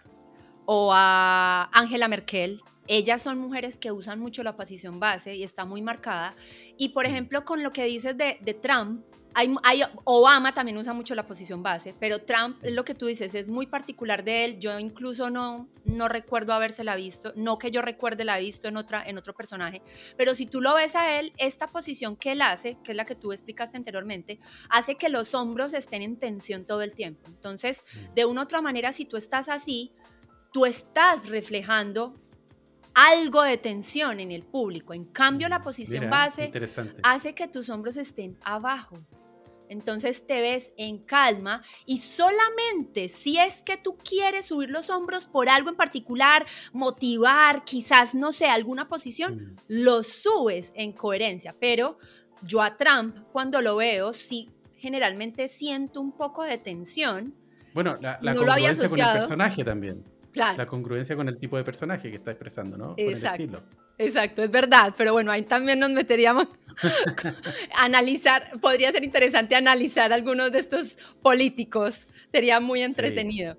o a Angela Merkel ellas son mujeres que usan mucho la posición base y está muy marcada. Y por ejemplo, con lo que dices de, de Trump, hay, Obama también usa mucho la posición base, pero Trump, lo que tú dices, es muy particular de él. Yo incluso no, no recuerdo habérsela visto, no que yo recuerde la visto en, otra, en otro personaje, pero si tú lo ves a él, esta posición que él hace, que es la que tú explicaste anteriormente, hace que los hombros estén en tensión todo el tiempo. Entonces, mm. de una u otra manera, si tú estás así, tú estás reflejando algo de tensión en el público. En cambio, la mm, posición base hace que tus hombros estén abajo. Entonces te ves en calma y solamente si es que tú quieres subir los hombros por algo en particular, motivar, quizás, no sé, alguna posición, los subes en coherencia. Pero yo a Trump, cuando lo veo, sí, generalmente siento un poco de tensión. Bueno, la, la congruencia con el personaje también. La congruencia con el tipo de personaje que está expresando, ¿no? Exacto. Exacto, es verdad, pero bueno, ahí también nos meteríamos [laughs] analizar, podría ser interesante analizar algunos de estos políticos, sería muy entretenido.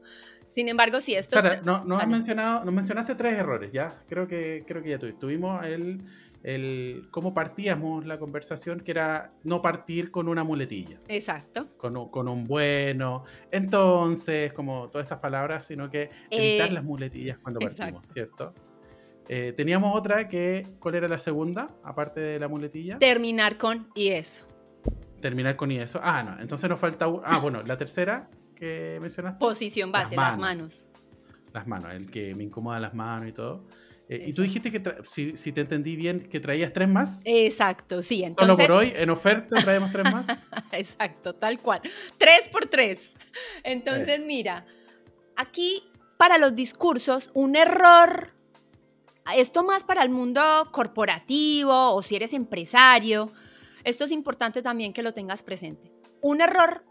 Sin embargo, sí, esto... Sara, no, no has mencionado, nos mencionaste tres errores, ¿ya? Creo que, creo que ya tuvimos el, el cómo partíamos la conversación, que era no partir con una muletilla. Exacto. Con, con un bueno, entonces, como todas estas palabras, sino que evitar eh, las muletillas cuando partimos, ¿cierto? Eh, teníamos otra que, ¿cuál era la segunda, aparte de la muletilla? Terminar con y eso. Terminar con y eso. Ah, no, entonces nos falta... Ah, bueno, la tercera que mencionaste. Posición base, las manos. Las manos, el que me incomoda las manos y todo. Eh, y tú dijiste que, si, si, te entendí bien, que traías tres más. Exacto, sí. Entonces... Solo por hoy, en oferta, traemos tres más. [laughs] Exacto, tal cual. Tres por tres. Entonces, mira, aquí para los discursos, un error esto más para el mundo corporativo o si eres empresario, esto es importante también que lo tengas presente. Un error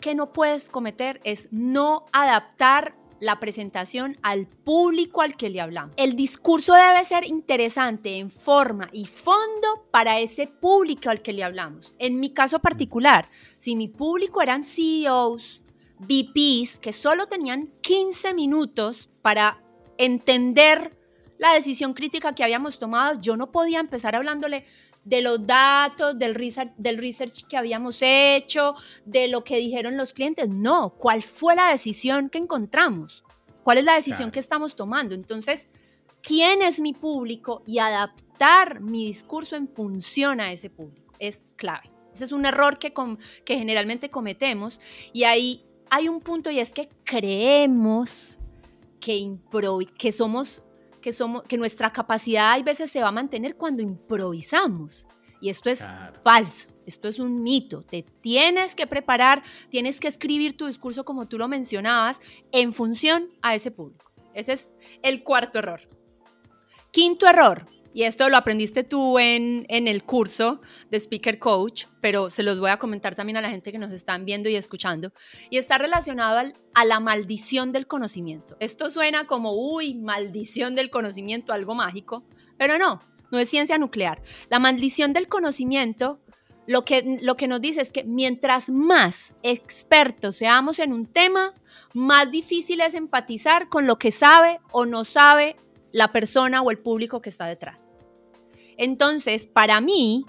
que no puedes cometer es no adaptar la presentación al público al que le hablamos. El discurso debe ser interesante en forma y fondo para ese público al que le hablamos. En mi caso particular, si mi público eran CEOs, VPs, que solo tenían 15 minutos para entender la decisión crítica que habíamos tomado, yo no podía empezar hablándole de los datos, del research, del research que habíamos hecho, de lo que dijeron los clientes. No, ¿cuál fue la decisión que encontramos? ¿Cuál es la decisión que estamos tomando? Entonces, ¿quién es mi público? Y adaptar mi discurso en función a ese público es clave. Ese es un error que, que generalmente cometemos y ahí hay un punto y es que creemos que, que somos que, somos, que nuestra capacidad a veces se va a mantener cuando improvisamos. Y esto es falso, esto es un mito. Te tienes que preparar, tienes que escribir tu discurso como tú lo mencionabas, en función a ese público. Ese es el cuarto error. Quinto error, y esto lo aprendiste tú en, en, el curso de Speaker Coach, pero se los voy a comentar también a la gente que nos están viendo y escuchando, y está relacionado a la maldición del conocimiento. Esto suena como, uy, maldición del conocimiento, algo mágico, pero no, no es ciencia nuclear. La maldición del conocimiento lo que, lo que nos dice es que mientras más expertos seamos en un tema, más difícil es empatizar con lo que sabe o no sabe la persona o el público que está detrás. Entonces, para mí,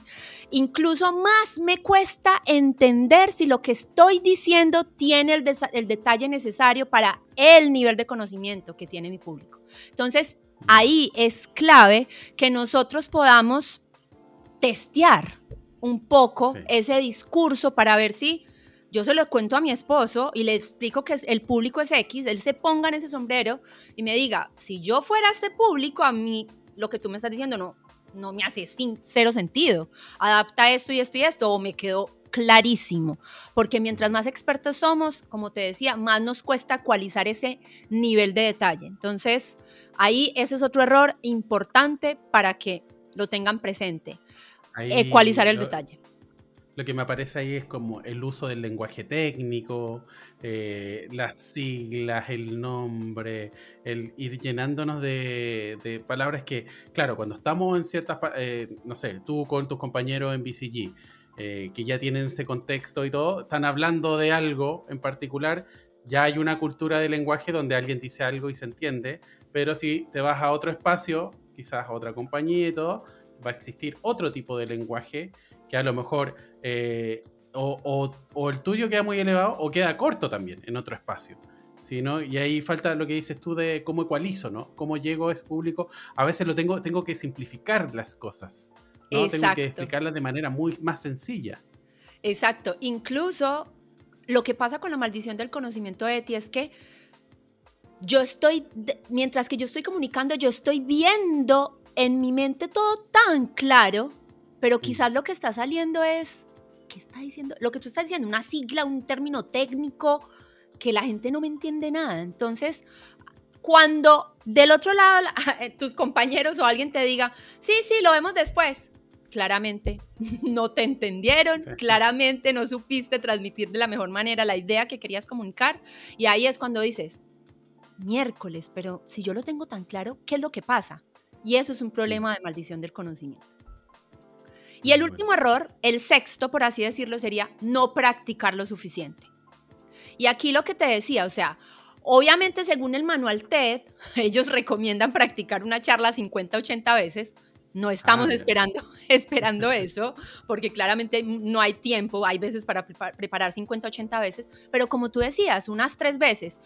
incluso más me cuesta entender si lo que estoy diciendo tiene el, el, detalle necesario para el nivel de conocimiento que tiene mi público. Entonces, ahí es clave que nosotros podamos testear un poco ese discurso para ver si yo se lo cuento a mi esposo y le explico que el público es X, él se ponga en ese sombrero y me diga, si yo fuera este público, a mí lo que tú me estás diciendo no, no me hace sin, cero sentido. Adapta esto y esto y esto o me quedó clarísimo, porque mientras más expertos somos, como te decía, más nos cuesta ecualizar ese nivel de detalle. Entonces, ahí ese es otro error importante para que lo tengan presente, ecualizar el detalle lo que me aparece ahí es como el uso del lenguaje técnico, eh, las siglas, el nombre, el ir llenándonos de, palabras que, claro, cuando estamos en ciertas, eh, no sé, tú con tus compañeros en BCG, eh, que ya tienen ese contexto y todo, están hablando de algo en particular, ya hay una cultura de lenguaje donde alguien dice algo y se entiende, Pero si te vas a otro espacio, quizás a otra compañía y todo, va a existir otro tipo de lenguaje que a lo mejor eh, o, el tuyo queda muy elevado o queda corto también en otro espacio. ¿sí, no? Y ahí falta lo que dices tú de cómo ecualizo, ¿no? Cómo llego a ese público. A veces lo tengo, tengo que simplificar las cosas. ¿no? Tengo que explicarlas de manera muy más sencilla. Exacto. Incluso lo que pasa con la maldición del conocimiento de ti es que yo estoy, mientras que yo estoy comunicando, yo estoy viendo en mi mente todo tan claro, pero quizás lo que está saliendo es, ¿qué está diciendo? Lo que tú estás diciendo, una sigla, un término técnico que la gente no me entiende nada. Entonces, cuando del otro lado [laughs] tus compañeros o alguien te diga, sí, sí, lo vemos después, claramente [laughs] no te entendieron, claramente no supiste transmitir de la mejor manera la idea que querías comunicar y ahí es cuando dices, miércoles, pero si yo lo tengo tan claro, ¿qué es lo que pasa? Y eso es un problema de maldición del conocimiento. Y el último error, el sexto, por así decirlo, sería no practicar lo suficiente. Y aquí lo que te decía, o sea, obviamente según el manual TED, [laughs] ellos recomiendan practicar una charla 50, 80 veces. No estamos ah, esperando, [laughs] esperando [laughs] eso, porque claramente no hay tiempo, hay veces para preparar 50, 80 veces, pero como tú decías, unas tres veces,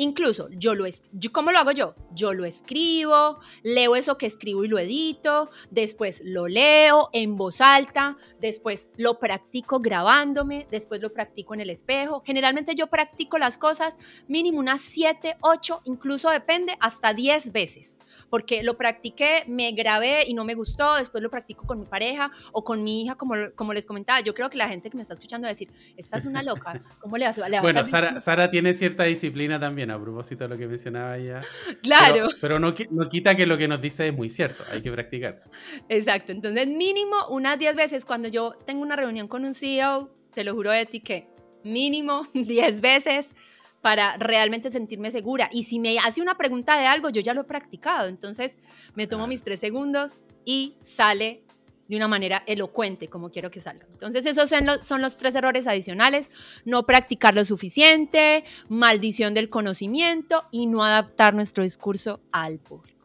Incluso yo lo yo, ¿cómo lo hago yo? Yo lo escribo, leo eso que escribo y lo edito, después lo leo en voz alta, después lo practico grabándome, después lo practico en el espejo. Generalmente yo practico las cosas mínimo unas 7, 8, incluso depende, hasta 10 veces porque lo practiqué, me grabé y no me gustó, después lo practico con mi pareja o con mi hija, como, como les comentaba. Yo creo que la gente que me está escuchando va a decir, esta es una loca, [laughs] ¿cómo le vas, a Bueno, Sara, Sara, tiene cierta disciplina también, a propósito de lo que mencionaba ella. [laughs] Claro. Pero, no, no quita que lo que nos dice es muy cierto, hay que practicar. Exacto, entonces mínimo unas 10 veces cuando yo tengo una reunión con un CEO, te lo juro de ti que mínimo [laughs] 10 veces para realmente sentirme segura. Y si me hace una pregunta de algo, yo ya lo he practicado. Entonces me tomo mis tres segundos y sale de una manera elocuente, como quiero que salga. Entonces esos son los, son los tres errores adicionales. No practicar lo suficiente, maldición del conocimiento y no adaptar nuestro discurso al público.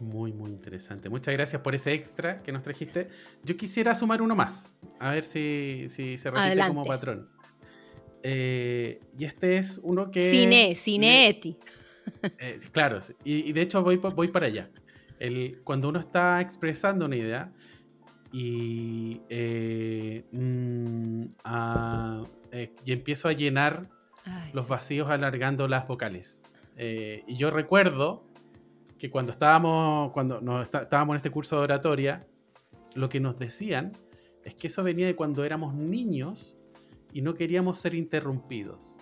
Muy, muy interesante. Muchas gracias por ese extra que nos trajiste. Yo quisiera sumar uno más, a ver si, si se repite como patrón. Eh, y este es uno que... Cine, Cineeti. [laughs] Eh, claro, y, de hecho voy, voy para allá. El, cuando uno está expresando una idea y, eh, mm, y empiezo a llenar los vacíos alargando las vocales. y yo recuerdo que cuando estábamos, cuando nos estábamos en este curso de oratoria, lo que nos decían es que eso venía de cuando éramos niños y no queríamos ser interrumpidos.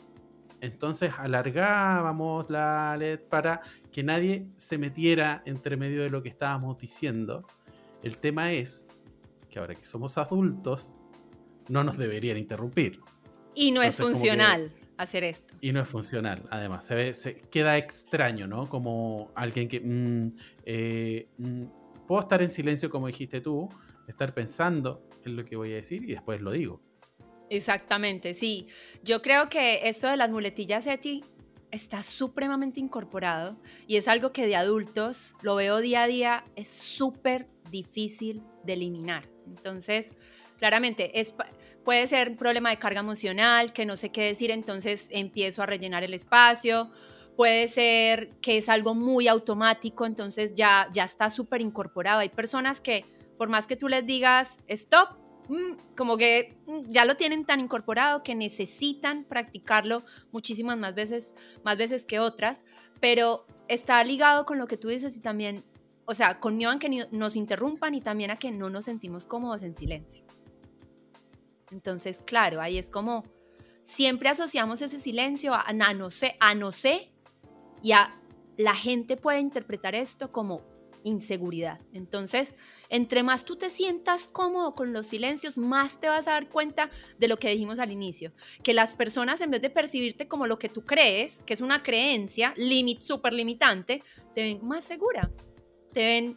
Entonces alargábamos la LED para que nadie se metiera entre medio de lo que estábamos diciendo. El tema es que ahora que somos adultos, no nos deberían interrumpir. Y no es funcional hacer esto. Y no es funcional, además. Se, ve, se queda extraño, ¿no? Como alguien que... Mm, eh, mm, puedo estar en silencio, como dijiste tú, estar pensando en lo que voy a decir y después lo digo. Exactamente, sí. Yo creo que esto de las muletillas ETI está supremamente incorporado y es algo que de adultos lo veo día a día, es súper difícil de eliminar. Entonces, claramente, es, puede ser un problema de carga emocional, que no sé qué decir, entonces empiezo a rellenar el espacio. Puede ser que es algo muy automático, entonces ya, ya está súper incorporado. Hay personas que, por más que tú les digas stop, como que mm, ya lo tienen tan incorporado que necesitan practicarlo muchísimas más veces, más veces que otras, pero está ligado con lo que tú dices y también, o sea, con miedo a que nos interrumpan y también a que no nos sentimos cómodos en silencio. Entonces, claro, ahí es como siempre asociamos ese silencio a, a no sé, a no sé y a la gente puede interpretar esto como inseguridad. Entonces, entre más tú te sientas cómodo con los silencios, más te vas a dar cuenta de lo que dijimos al inicio, que las personas en vez de percibirte como lo que tú crees, que es una creencia limit, súper limitante, te ven más segura, te ven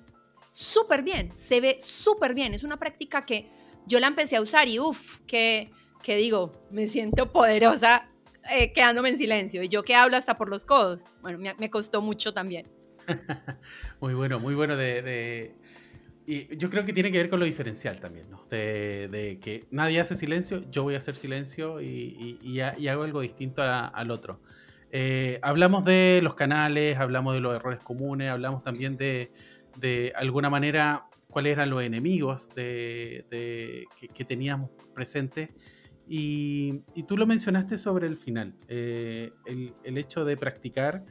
súper bien, se ve súper bien. Es una práctica que yo la empecé a usar y uff, que, que digo, me siento poderosa eh, quedándome en silencio. Y yo que hablo hasta por los codos. Bueno, me, costó mucho también. [laughs] muy bueno, muy bueno de, Y yo creo que tiene que ver con lo diferencial también, ¿no? De, que nadie hace silencio, yo voy a hacer silencio y, hago algo distinto al otro. Eh, hablamos de los canales, hablamos de los errores comunes, hablamos también de, de alguna manera cuáles eran los enemigos de, que, teníamos presentes. Y, tú lo mencionaste sobre el final, eh, el, hecho de practicar,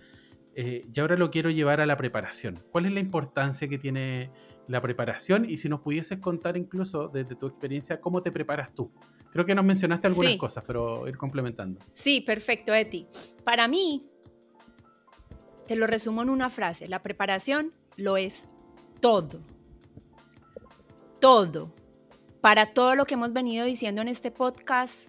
eh, y ahora lo quiero llevar a la preparación. ¿Cuál es la importancia que tiene la preparación? Y si nos pudieses contar incluso desde tu experiencia, ¿cómo te preparas tú? Creo que nos mencionaste algunas cosas, pero ir complementando. Sí, perfecto, Eti. Para mí, te lo resumo en una frase, la preparación lo es todo todo, para todo lo que hemos venido diciendo en este podcast,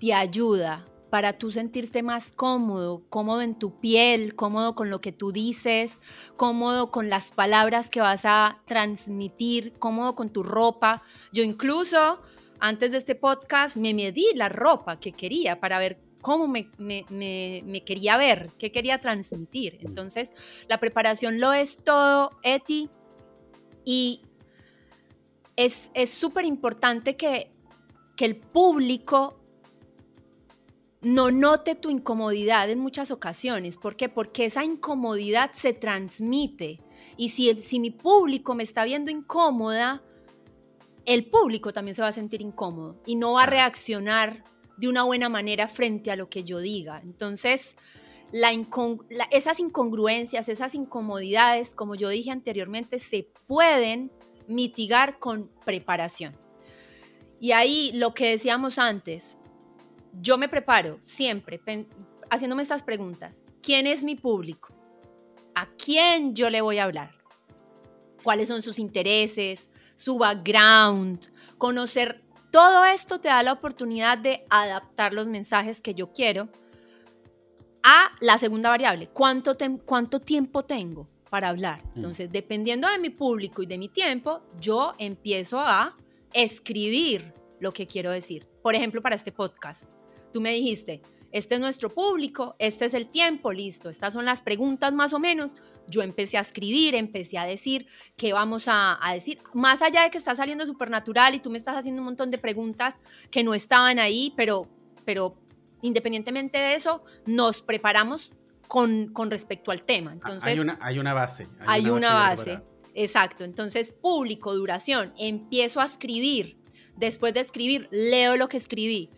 te ayuda para tú sentirte más cómodo, cómodo en tu piel, cómodo con lo que tú dices, cómodo con las palabras que vas a transmitir, cómodo con tu ropa. Yo incluso antes de este podcast me medí la ropa que quería para ver cómo me, me, quería ver, qué quería transmitir. Entonces, la preparación lo es todo, Eti, y es súper importante que, que el público no note tu incomodidad en muchas ocasiones. ¿Por qué? Porque esa incomodidad se transmite. Y si, si mi público me está viendo incómoda, el público también se va a sentir incómodo y no va a reaccionar de una buena manera frente a lo que yo diga. Entonces, esas incongruencias, esas incomodidades, como yo dije anteriormente, se pueden mitigar con preparación. Y ahí lo que decíamos antes, yo me preparo siempre haciéndome estas preguntas. ¿Quién es mi público? ¿A quién yo le voy a hablar? ¿Cuáles son sus intereses? ¿Su background? Conocer todo esto te da la oportunidad de adaptar los mensajes que yo quiero a la segunda variable. ¿Cuánto, cuánto tiempo tengo? para hablar. Mm. Entonces, dependiendo de mi público y de mi tiempo, yo empiezo a escribir lo que quiero decir. Por ejemplo, para este podcast, tú me dijiste, este es nuestro público, este es el tiempo, listo, estas son las preguntas más o menos. Yo empecé a escribir, empecé a decir qué vamos a, decir, más allá de que está saliendo súper natural y tú me estás haciendo un montón de preguntas que no estaban ahí, pero, pero independientemente de eso, nos preparamos con, respecto al tema. Entonces, hay, una, hay una base. Hay, una, base, exacto. Entonces, público, duración, empiezo a escribir. Después de escribir, leo lo que escribí.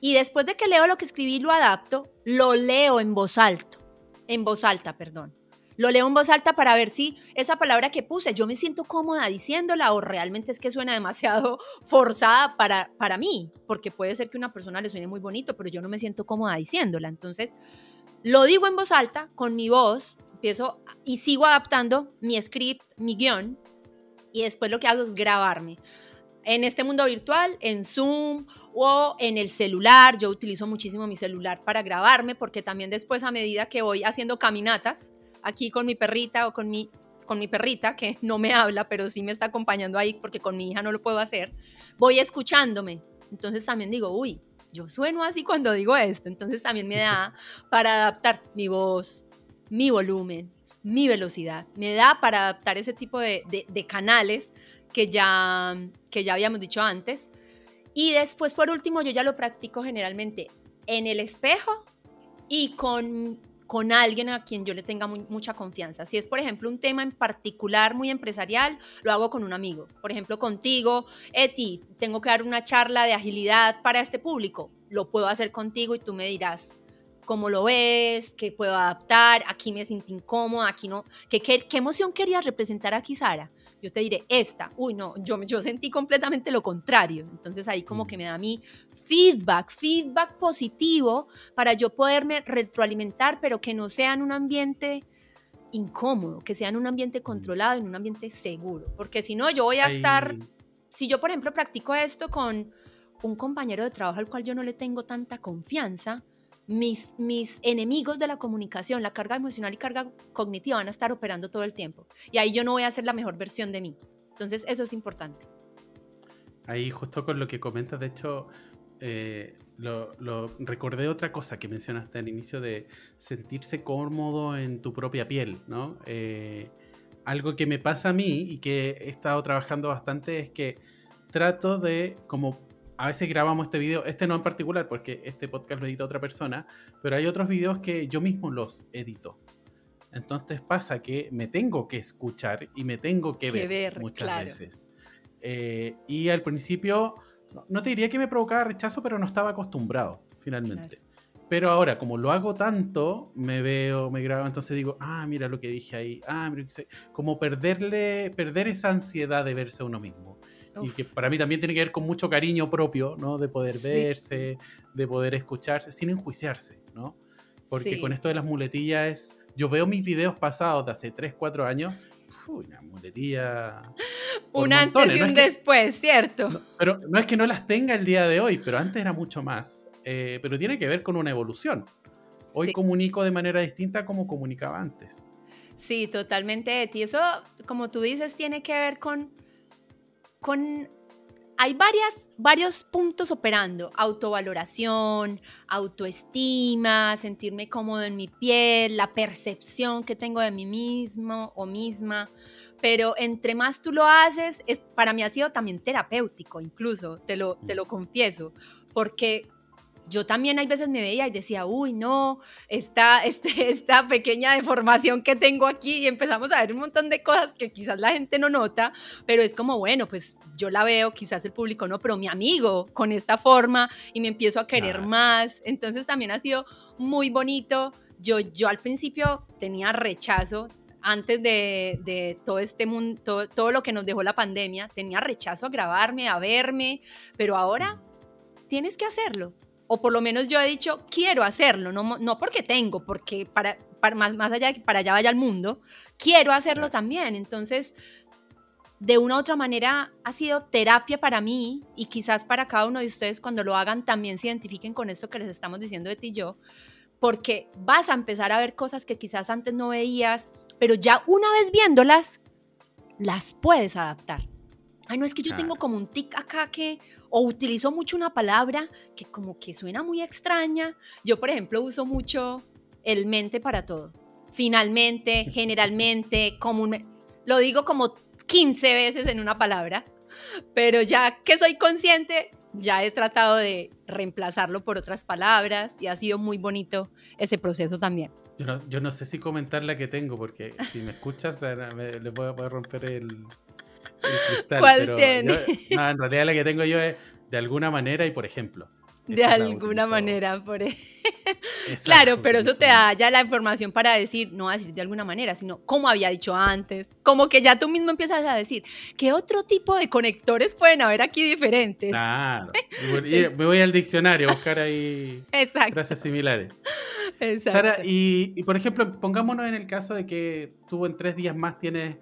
Y después de que leo lo que escribí, lo adapto, lo leo en voz alta. En voz alta, perdón. Lo leo en voz alta para ver si esa palabra que puse, yo me siento cómoda diciéndola o realmente es que suena demasiado [laughs] forzada para, para mí, porque puede ser que una persona le suene muy bonito, pero yo no me siento cómoda diciéndola. Entonces, lo digo en voz alta, con mi voz, empiezo y sigo adaptando mi script, mi guion, y después lo que hago es grabarme. En este mundo virtual, en Zoom o en el celular, yo utilizo muchísimo mi celular para grabarme porque también después a medida que voy haciendo caminatas, aquí con mi perrita o con mi, con mi perrita, que no me habla, pero sí me está acompañando ahí porque con mi hija no lo puedo hacer, voy escuchándome. Entonces también digo, uy, yo sueno así cuando digo esto, entonces también me da [laughs] para adaptar mi voz, mi volumen, mi velocidad, me da para adaptar ese tipo de, canales que ya, que ya habíamos dicho antes. Y después, por último, yo ya lo practico generalmente en el espejo y con con alguien a quien yo le tenga mucha confianza. Si es, por ejemplo, un tema en particular muy empresarial, lo hago con un amigo. Por ejemplo, contigo, Eti, tengo que dar una charla de agilidad para este público. Lo puedo hacer contigo y tú me dirás cómo lo ves, qué puedo adaptar, aquí me siento incómoda, aquí no. ¿Qué, qué, emoción querías representar aquí, Sara? Yo te diré, esta. Uy, no, yo, yo sentí completamente lo contrario. Entonces ahí como mm. que me da a mí feedback, feedback positivo para yo poderme retroalimentar, pero que no sea en un ambiente incómodo, que sea en un ambiente controlado, en un ambiente seguro. Porque si no, yo voy a estar, si yo por ejemplo practico esto con un compañero de trabajo al cual yo no le tengo tanta confianza, mis, mis enemigos de la comunicación, la carga emocional y carga cognitiva van a estar operando todo el tiempo. Y ahí yo no voy a ser la mejor versión de mí. Entonces, eso es importante. Ahí justo con lo que comentas, de hecho, eh, lo, recordé otra cosa que mencionaste al inicio de sentirse cómodo en tu propia piel, ¿no? Eh, algo que me pasa a mí y que he estado trabajando bastante es que trato de, como a veces grabamos este video, este no en particular porque este podcast lo edita otra persona, pero hay otros videos que yo mismo los edito. Entonces pasa que me tengo que escuchar y me tengo que, ver, muchas veces. Eh, y al principio, no te diría que me provocaba rechazo, pero no estaba acostumbrado, finalmente. Pero ahora, como lo hago tanto, me veo, me grabo, entonces digo, ah, mira lo que dije ahí, ah, mira como perderle, perder esa ansiedad de verse a uno mismo. Y que para mí también tiene que ver con mucho cariño propio, ¿no? De poder verse, de poder escucharse, sin enjuiciarse, ¿no? Porque con esto de las muletillas es, yo veo mis videos pasados de hace 3, 4 años, una muletilla. [gasps] Un antes y un después, ¿cierto? pero no es que no las tenga el día de hoy, pero antes era mucho más. Eh, pero tiene que ver con una evolución. Hoy comunico de manera distinta como comunicaba antes. Sí, totalmente, Y Eso, como tú dices, tiene que ver con, con hay varias, varios puntos operando. Autovaloración, autoestima, sentirme cómodo en mi piel, la percepción que tengo de mí mismo o misma. Pero entre más tú lo haces, es, para mí ha sido también terapéutico, incluso, te lo, te lo confieso. Porque yo también hay veces me veía y decía, uy, no, esta, [laughs] este, esta pequeña deformación que tengo aquí y empezamos a ver un montón de cosas que quizás la gente no nota, pero es como, bueno, pues yo la veo, quizás el público no, pero mi amigo con esta forma y me empiezo a querer más. Entonces también ha sido muy bonito. Yo, yo al principio tenía rechazo, antes de, de, todo este mundo, todo, todo, lo que nos dejó la pandemia, tenía rechazo a grabarme, a verme, pero ahora tienes que hacerlo o por lo menos yo he dicho, quiero hacerlo, no, no porque tengo, porque para, más, más, allá de que para allá vaya el mundo, quiero hacerlo también. Entonces, de una u otra manera ha sido terapia para mí y quizás para cada uno de ustedes cuando lo hagan también se identifiquen con esto que les estamos diciendo de ti y yo, porque vas a empezar a ver cosas que quizás antes no veías, pero ya una vez viéndolas, las puedes adaptar. Ay, no es que yo tengo como un tic acá que, o utilizo mucho una palabra que como que suena muy extraña. Yo, por ejemplo, uso mucho el mente para todo. Finalmente, [laughs] generalmente, comúnmente. Lo digo como 15 veces en una palabra, pero ya que soy consciente, ya he tratado de reemplazarlo por otras palabras y ha sido muy bonito ese proceso también. Yo no, sé si comentar la que tengo, porque si me escuchas, [laughs] le voy a romper el, ¿Cuál tiene? no, en realidad la que tengo yo es de alguna manera y por ejemplo. De alguna manera, por Claro, pero eso te da ya la información para decir, no a decir de alguna manera, sino como había dicho antes, como que ya tú mismo empiezas a decir, ¿qué otro tipo de conectores pueden haber aquí diferentes? Claro, [laughs] me voy al diccionario a buscar ahí [laughs] Exacto. frases similares. Exacto. Sara, y, y por ejemplo, pongámonos en el caso de que tú en tres días más tienes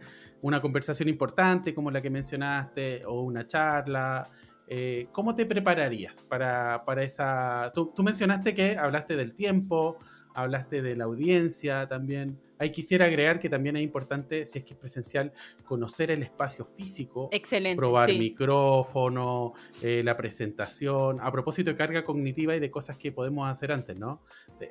una conversación importante como la que mencionaste o una charla? Eh, ¿Cómo te prepararías para, para esa... Tú, tú, mencionaste que hablaste del tiempo, hablaste de la audiencia también. Ahí quisiera agregar que también es importante, si es que es presencial, conocer el espacio físico. Excelente. Probar micrófono, eh, la presentación. A propósito de carga cognitiva y de cosas que podemos hacer antes, ¿no?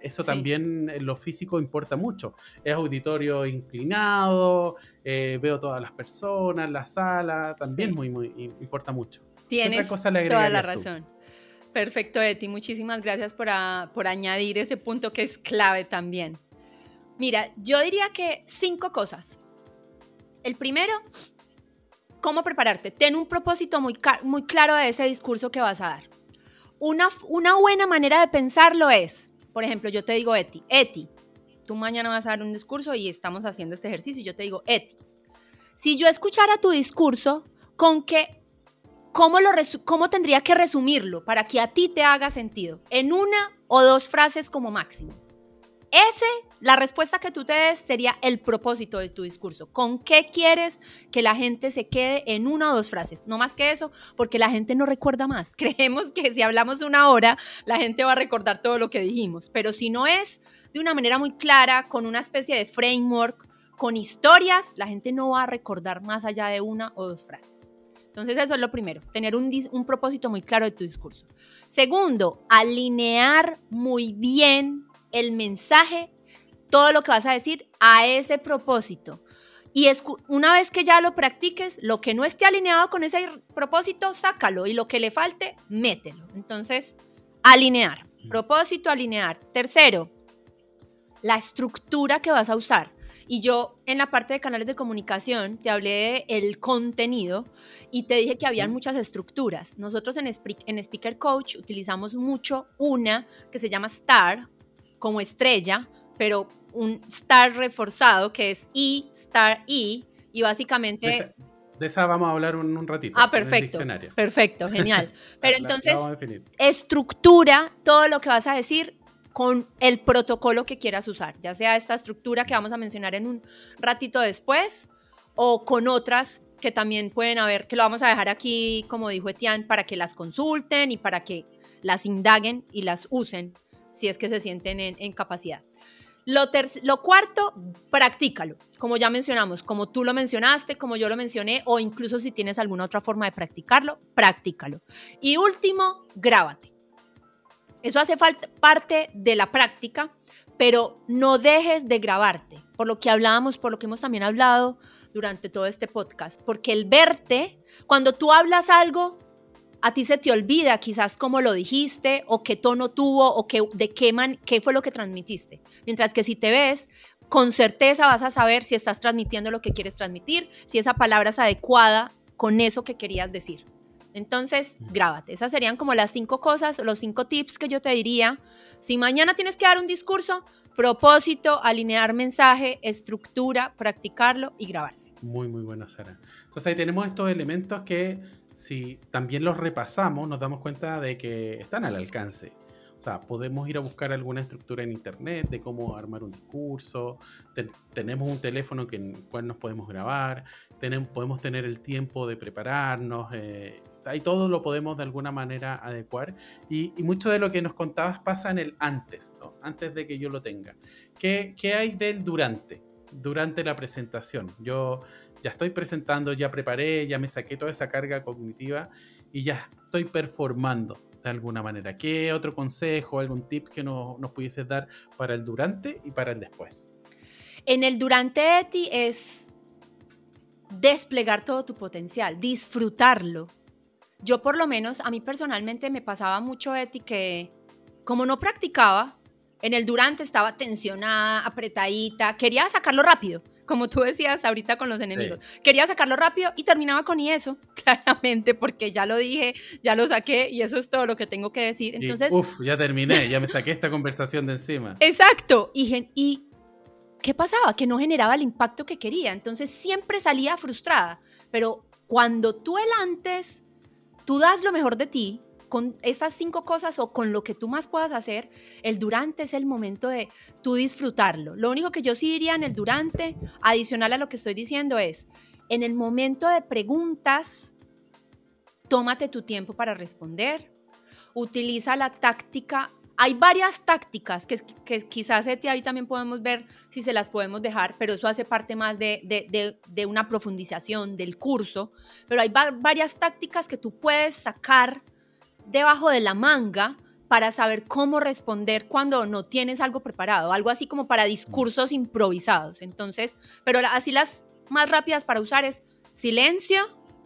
Eso también en lo físico importa mucho. Es auditorio inclinado, eh, veo todas las personas, la sala, también muy, muy importa mucho. Tienes cosa toda la razón. Perfecto, Eti. Muchísimas gracias por, por añadir ese punto que es clave también. Mira, yo diría que cinco cosas. El primero, cómo prepararte. Ten un propósito muy, muy claro de ese discurso que vas a dar. Una, una buena manera de pensarlo es, por ejemplo, yo te digo, Eti, Eti, tú mañana vas a dar un discurso y estamos haciendo este ejercicio y yo te digo, Eti, si yo escuchara tu discurso, ¿con qué ¿cómo, lo ¿cómo tendría que resumirlo para que a ti te haga sentido? En una o dos frases como máximo. Ese, la respuesta que tú te des sería el propósito de tu discurso. ¿Con qué quieres que la gente se quede en una o dos frases? No más que eso, porque la gente no recuerda más. [laughs] Creemos que si hablamos una hora, la gente va a recordar todo lo que dijimos. Pero si no es de una manera muy clara, con una especie de framework, con historias, la gente no va a recordar más allá de una o dos frases. Entonces eso es lo primero, tener un, un propósito muy claro de tu discurso. Segundo, alinear muy bien el mensaje, todo lo que vas a decir a ese propósito. Y una vez que ya lo practiques, lo que no esté alineado con ese propósito, sácalo. Y lo que le falte, mételo. Entonces, alinear. Propósito, alinear. Tercero, la estructura que vas a usar. Y yo en la parte de canales de comunicación te hablé del contenido y te dije que habían muchas estructuras. Nosotros en, en Speaker Coach utilizamos mucho una que se llama STAR como estrella, pero un star reforzado que es I, star I, y básicamente... De esa, vamos a hablar un, un ratito. Ah, perfecto. Perfecto, genial. [laughs] Pero entonces, estructura todo lo que vas a decir con el protocolo que quieras usar, ya sea esta estructura que vamos a mencionar en un ratito después o con otras que también pueden haber, que lo vamos a dejar aquí, como dijo Etienne, para que las consulten y para que las indaguen y las usen si es que se sienten en, capacidad. Lo, lo, cuarto, practícalo. Como ya mencionamos, como tú lo mencionaste, como yo lo mencioné, o incluso si tienes alguna otra forma de practicarlo, practícalo. Y último, grábate. Eso hace parte de la práctica, pero no dejes de grabarte, por lo que hablábamos, por lo que hemos también hablado durante todo este podcast, porque el verte, cuando tú hablas algo, a ti se te olvida quizás cómo lo dijiste o qué tono tuvo o qué, de qué, man, qué fue lo que transmitiste. Mientras que si te ves, con certeza vas a saber si estás transmitiendo lo que quieres transmitir, si esa palabra es adecuada con eso que querías decir. Entonces, grábate. Esas serían como las cinco cosas, los cinco tips que yo te diría. Si mañana tienes que dar un discurso, propósito, alinear mensaje, estructura, practicarlo y grabarse. Muy, muy bueno, Sara. Entonces ahí tenemos estos elementos que si también los repasamos, nos damos cuenta de que están al alcance. O sea, podemos ir a buscar alguna estructura en internet de cómo armar un discurso, tenemos un teléfono en el cual nos podemos grabar, tenemos, podemos tener el tiempo de prepararnos, eh, ahí todo lo podemos de alguna manera adecuar. Y, mucho de lo que nos contabas pasa en el antes, antes de que yo lo tenga. ¿Qué, ¿Qué hay del durante? Durante la presentación. Yo ya estoy presentando, ya preparé, ya me saqué toda esa carga cognitiva y ya estoy performando de alguna manera. ¿Qué otro consejo, algún tip que nos, nos pudieses dar para el durante y para el después? En el durante Eti es desplegar todo tu potencial, disfrutarlo. Yo por lo menos, a mí personalmente me pasaba mucho Eti que como no practicaba, en el durante estaba tensionada, apretadita, quería sacarlo rápido como tú decías ahorita con los enemigos. Quería sacarlo rápido y terminaba con y eso, [laughs] claramente, porque ya lo dije, ya lo saqué y eso es todo lo que tengo que decir. Entonces, uf, ya terminé, ya me saqué esta conversación de encima. [laughs] Exacto. Y, y ¿qué pasaba? Que no generaba el impacto que quería. Entonces siempre salía frustrada. Pero cuando tú el antes, tú das lo mejor de ti, con estas cinco cosas o con lo que tú más puedas hacer, el durante es el momento de tú disfrutarlo. Lo único que yo sí diría en el durante, adicional a lo que estoy diciendo, es en el momento de preguntas, tómate tu tiempo para responder, utiliza la táctica. Hay varias tácticas que, quizás ahí también podemos ver si se las podemos dejar, pero eso hace parte más de, de una profundización del curso. Pero hay varias tácticas que tú puedes sacar debajo de la manga para saber cómo responder cuando no tienes algo preparado, algo así como para discursos improvisados. Entonces, pero así las más rápidas para usar es silencio,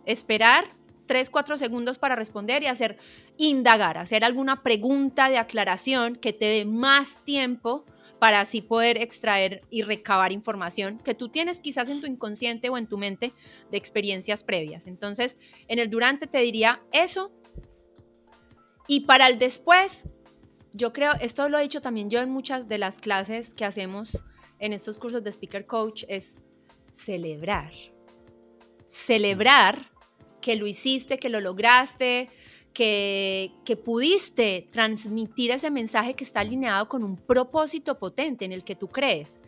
esperar 3, 4 segundos para responder y hacer indagar, hacer alguna pregunta de aclaración que te dé más tiempo para así poder extraer y recabar información que tú tienes quizás en tu inconsciente o en tu mente de experiencias previas. Entonces, en el durante te diría eso, y para el después, yo creo, esto lo he dicho también yo en muchas de las clases que hacemos en estos cursos de Speaker Coach, es celebrar. Celebrar que lo hiciste, que lo lograste, que, que, pudiste transmitir ese mensaje que está alineado con un propósito potente en el que tú crees.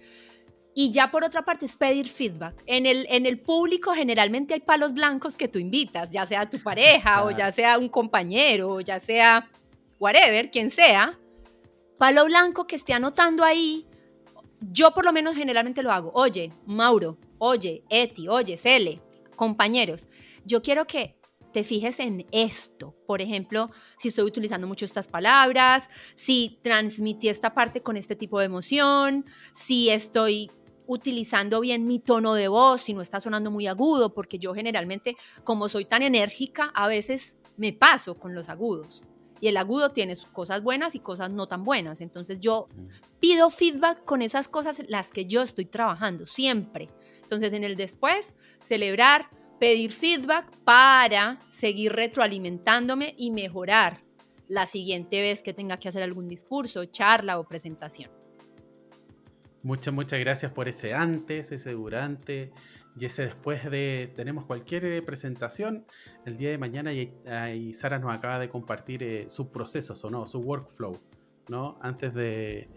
Y ya por otra parte es pedir feedback. En el, en el público generalmente hay palos blancos que tú invitas, ya sea tu [laughs] pareja o ya sea un compañero o ya sea whatever, quien sea. Palo blanco que esté anotando ahí. Yo por lo menos generalmente lo hago. Oye, Mauro, oye, Eti, oye, Cele, compañeros. Yo quiero que te fijes en esto. Por ejemplo, si estoy utilizando mucho estas palabras, si transmití esta parte con este tipo de emoción, si estoy utilizando bien mi tono de voz, si no está sonando muy agudo, porque yo generalmente, como soy tan enérgica, a veces me paso con los agudos. Y el agudo tiene cosas buenas y cosas no tan buenas. Entonces yo pido feedback con esas cosas las que yo estoy trabajando, siempre. Entonces en el después, celebrar, pedir feedback para seguir retroalimentándome y mejorar la siguiente vez que tenga que hacer algún discurso, charla o presentación. Muchas, muchas gracias por ese antes, ese durante y ese después de... Tenemos cualquier eh, presentación el día de mañana y, Sara nos acaba de compartir eh, sus procesos o no, su workflow, ¿no? Antes de,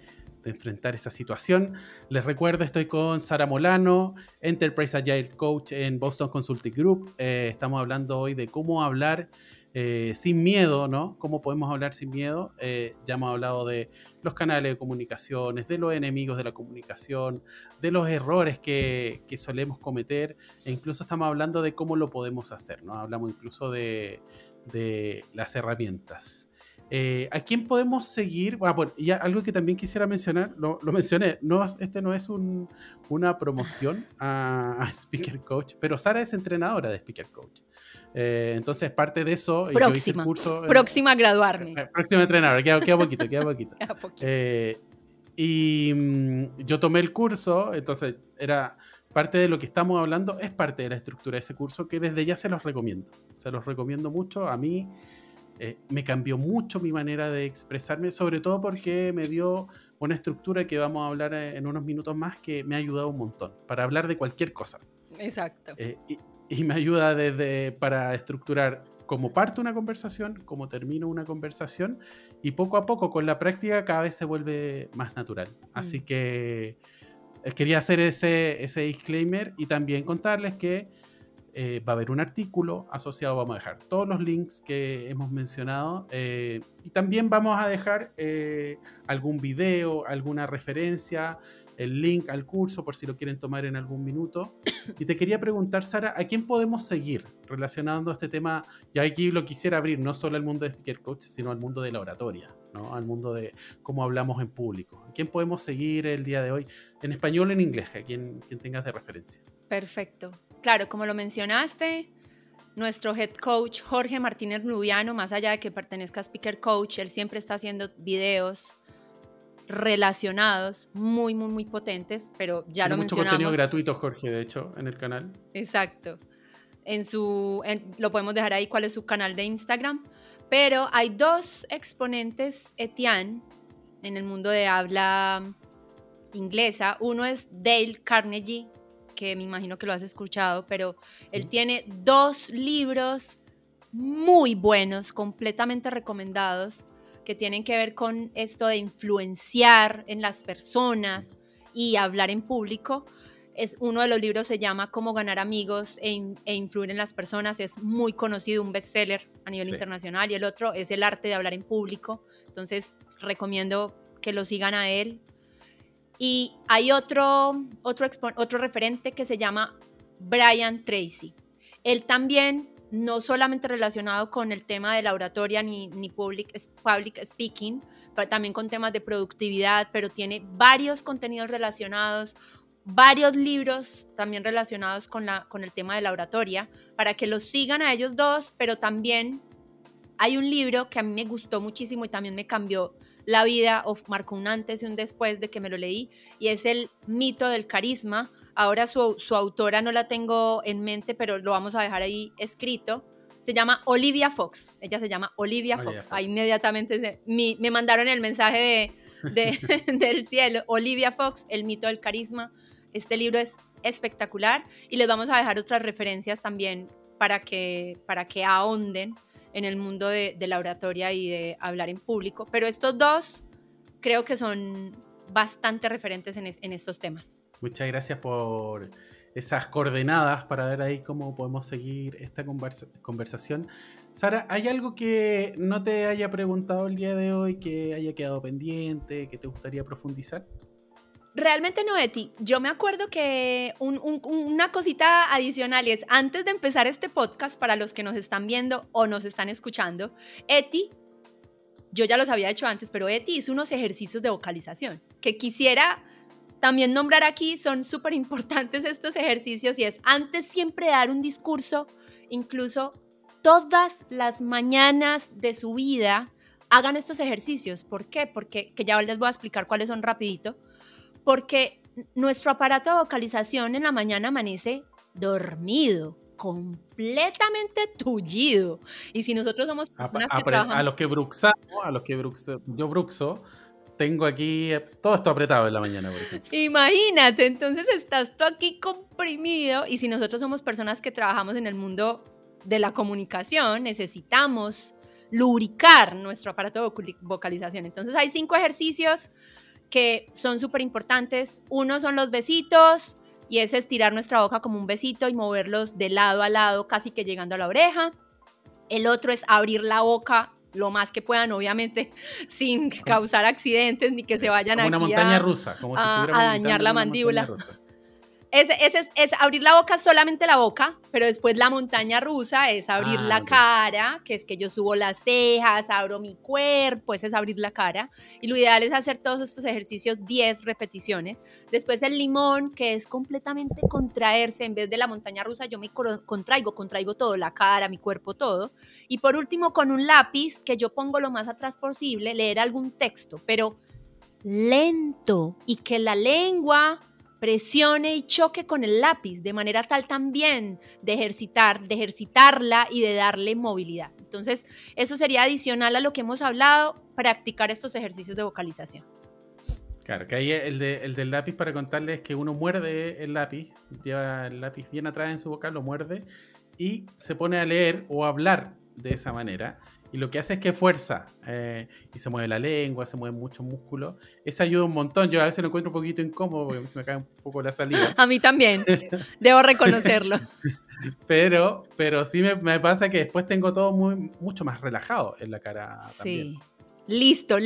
enfrentar esa situación. Les recuerdo, estoy con Sara Molano, Enterprise Agile Coach en Boston Consulting Group. Eh, estamos hablando hoy de cómo hablar eh, sin miedo, ¿no? ¿Cómo podemos hablar sin miedo? Eh, ya hemos hablado de los canales de comunicaciones, de los enemigos de la comunicación, de los errores que, solemos cometer, e incluso estamos hablando de cómo lo podemos hacer, ¿no? Hablamos incluso de, las herramientas. Eh, ¿A quién podemos seguir? Ah, bueno, y algo que también quisiera mencionar, lo, mencioné, no, este no es una promoción a, a, Speaker Coach, pero Sara es entrenadora de Speaker Coach. Eh, entonces, parte de eso. Próxima. curso, próxima a graduarme. Eh, próxima a entrenar, queda, poquito, [laughs] queda poquito. Eh, y mm, yo tomé el curso, entonces era parte de lo que estamos hablando, es parte de la estructura de ese curso que desde ya se los recomiendo. Se los recomiendo mucho. A mí me cambió mucho mi manera de expresarme, sobre todo porque me dio una estructura que vamos a hablar en unos minutos más que me ha ayudado un montón para hablar de cualquier cosa. Exacto y me ayuda desde para estructurar cómo parto una conversación, cómo termino una conversación y poco a poco con la práctica cada vez se vuelve más natural. Así mm. que eh, quería hacer ese, ese disclaimer y también contarles que eh, va a haber un artículo asociado, vamos a dejar todos los links que hemos mencionado eh, y también vamos a dejar algún video, alguna referencia el link al curso por si lo quieren tomar en algún minuto. Y te quería preguntar, Sara, ¿a quién podemos seguir relacionando este tema? Ya aquí lo quisiera abrir no solo al mundo de Speaker Coach, sino al mundo de la oratoria, ¿no? al mundo de cómo hablamos en público. ¿A quién podemos seguir el día de hoy? En español o en inglés, a quien, quien tengas de referencia. Perfecto. Claro, como lo mencionaste, nuestro head coach Jorge Martínez Rubiano, más allá de que pertenezca a Speaker Coach, él siempre está haciendo videos relacionados muy, muy, muy potentes, pero ya lo mucho contenido gratuito, Jorge, de hecho, en el canal. Exacto. En su, lo podemos dejar ahí cuál es su canal de Instagram. Pero hay dos exponentes Etienne en el mundo de habla inglesa. Uno es Dale Carnegie, que me imagino que lo has escuchado, pero él tiene dos libros muy buenos, completamente recomendados que tienen que ver con esto de influenciar en las personas y hablar en público. Es, uno de los libros se llama Cómo ganar amigos e, e influir en las personas. Es muy conocido, un bestseller a nivel internacional. Y el otro es El arte de hablar en público. Entonces, recomiendo que lo sigan a él. Y hay otro, otro, otro referente que se llama Brian Tracy. Él también no solamente relacionado con el tema de la oratoria ni, ni public, public speaking, pero también con temas de productividad, pero tiene varios contenidos relacionados, varios libros también relacionados con, la, con el tema de la oratoria, para que los sigan a ellos dos, pero también hay un libro que a mí me gustó muchísimo y también me cambió la vida o marcó un antes y un después de que me lo leí, y es el mito del carisma. Ahora su, autora no la tengo en mente, pero lo vamos a dejar ahí escrito. Se llama Olivia Fox. Ella se llama Olivia, Fox. Ahí inmediatamente me mandaron el mensaje de, [laughs] del cielo. Olivia Fox, El mito del carisma. Este libro es espectacular y les vamos a dejar otras referencias también para que, para que ahonden en el mundo de, la oratoria y de hablar en público, pero estos dos creo que son bastante referentes en, estos temas. Muchas gracias por esas coordenadas para ver ahí cómo podemos seguir esta conversación. Sara, ¿hay algo que no te haya preguntado el día de hoy, que haya quedado pendiente, que te gustaría profundizar? Realmente no, Eti. Yo me acuerdo que una cosita adicional es, antes de empezar este podcast, para los que nos están viendo o nos están escuchando, Eti, yo ya los había hecho antes, pero Eti hizo unos ejercicios de vocalización que quisiera también nombrar aquí. Son súper importantes estos ejercicios y es, antes siempre dar un discurso, incluso todas las mañanas de su vida, hagan estos ejercicios. ¿Por qué? Porque, que ya les voy a explicar cuáles son rapidito porque nuestro aparato de vocalización en la mañana amanece dormido, completamente tullido. Y si nosotros somos personas a, que trabajamos... A los que bruxamos, a los que bruxo, yo bruxo, tengo aquí todo esto apretado en la mañana, Imagínate, entonces estás tú aquí comprimido y si nosotros somos personas que trabajamos en el mundo de la comunicación, necesitamos lubricar nuestro aparato de vocalización. Entonces hay cinco ejercicios que son súper importantes. Uno son los besitos y es estirar nuestra boca como un besito y moverlos de lado a lado, casi que llegando a la oreja. El otro es abrir la boca lo más que puedan, obviamente, [laughs] sin causar accidentes ni que se vayan como una montaña rusa, como si a, a dañar la mandíbula. Ese, es, abrir la boca, solamente la boca, pero después la montaña rusa es abrir ah, la cara, que es que yo subo las cejas, abro mi cuerpo, ese es abrir la cara. Y lo ideal es hacer todos estos ejercicios 10 repeticiones. Después el limón, que es completamente contraerse. En vez de la montaña rusa, yo me contraigo, contraigo todo, la cara, mi cuerpo, todo. Y por último, con un lápiz, que yo pongo lo más atrás posible, leer algún texto, pero lento y que la lengua presione y choque con el lápiz, de manera tal también de ejercitar, de ejercitarla y de darle movilidad. Entonces, eso sería adicional a lo que hemos hablado, practicar estos ejercicios de vocalización. Claro, que ahí el, del lápiz para contarles que uno muerde el lápiz, lleva el lápiz bien atrás en su boca, lo muerde y se pone a leer o a hablar de esa manera y lo que hace es que fuerza eh, y se mueve la lengua, se mueven muchos músculos. Eso ayuda un montón. Yo a veces lo encuentro un poquito incómodo porque se me cae un poco la salida. [laughs] A mí también, debo reconocerlo. [laughs] pero, pero sí me, pasa que después tengo todo muy, mucho más relajado en la cara. Sí. Listo,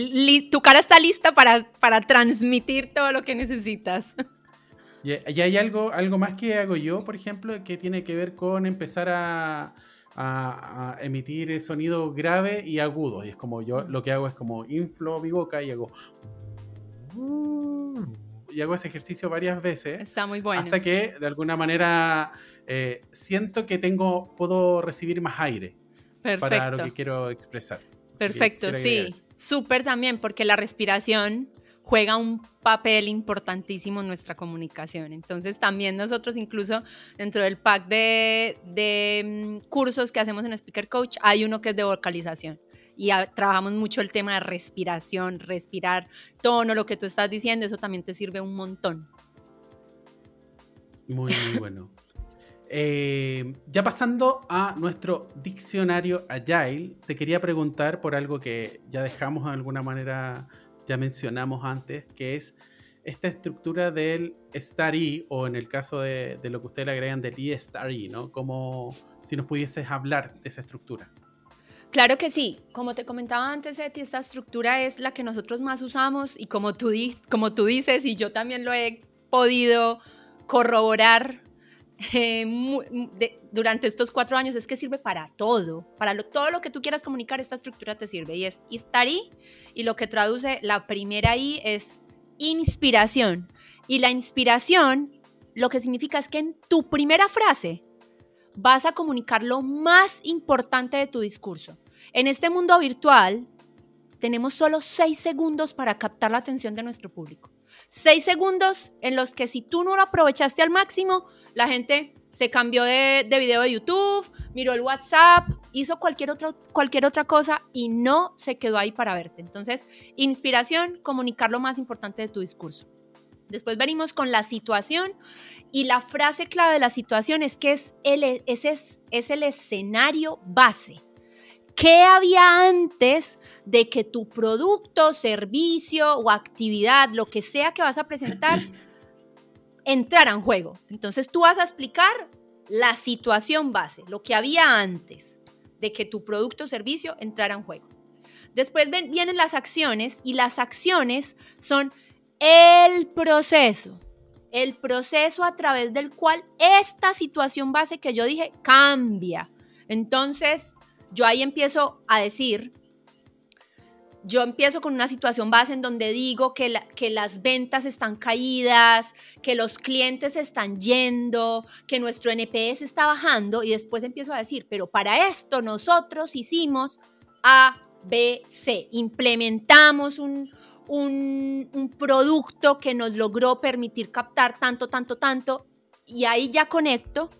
tu cara está lista para, para transmitir todo lo que necesitas. Y, y hay algo, algo más que hago yo, por ejemplo, que tiene que ver con empezar a, a, emitir sonido grave y agudo. Y es como yo lo que hago es como inflo mi boca y hago. Y hago ese ejercicio varias veces. Está muy bueno. Hasta que de alguna manera eh, siento que tengo, puedo recibir más aire para lo que quiero expresar. Perfecto, sí. Súper también, porque la respiración juega un papel importantísimo en nuestra comunicación. Entonces también nosotros incluso dentro del pack de, mm, cursos que hacemos en Speaker Coach hay uno que es de vocalización y trabajamos mucho el tema de respiración, respirar, tono, lo que tú estás diciendo, eso también te sirve un montón. Muy, [laughs] bueno. Eh, ya pasando a nuestro diccionario Agile, te quería preguntar por algo que ya dejamos de alguna manera ya mencionamos antes, que es esta estructura del STAR-E, o en el caso de, lo que ustedes le agregan del E-STAR-E, ¿no? Como si nos pudieses hablar de esa estructura. Claro que sí. Como te comentaba antes, Eti, esta estructura es la que nosotros más usamos y como tú, como tú dices, y yo también lo he podido corroborar eh, durante estos cuatro años es que sirve para todo, para todo lo que tú quieras comunicar, esta estructura te sirve y es estar y lo que traduce la primera I es inspiración. Y la inspiración lo que significa es que en tu primera frase vas a comunicar lo más importante de tu discurso. En este mundo virtual tenemos solo seis segundos para captar la atención de nuestro público. Seis segundos en los que si tú no lo aprovechaste al máximo, la gente se cambió de, video de YouTube, miró el WhatsApp, hizo cualquier otra, cualquier otra cosa y no se quedó ahí para verte. Entonces, inspiración, comunicar lo más importante de tu discurso. Después venimos con la situación y la frase clave de la situación es que es el, ese es, es el escenario base. ¿Qué había antes de que tu producto, servicio o actividad, lo que sea que vas a presentar, [clears throat] entrara en juego? Entonces tú vas a explicar la situación base, lo que había antes de que tu producto o servicio entrara en juego. Después vienen las acciones y las acciones son el proceso, el proceso a través del cual esta situación base que yo dije cambia. Entonces, yo ahí empiezo a decir, yo empiezo con una situación base en donde digo que, las ventas están caídas, que los clientes están yendo, que nuestro NPS está bajando y después empiezo a decir, pero para esto nosotros hicimos A, B, C, implementamos un, un producto que nos logró permitir captar tanto, tanto, tanto y ahí ya conecto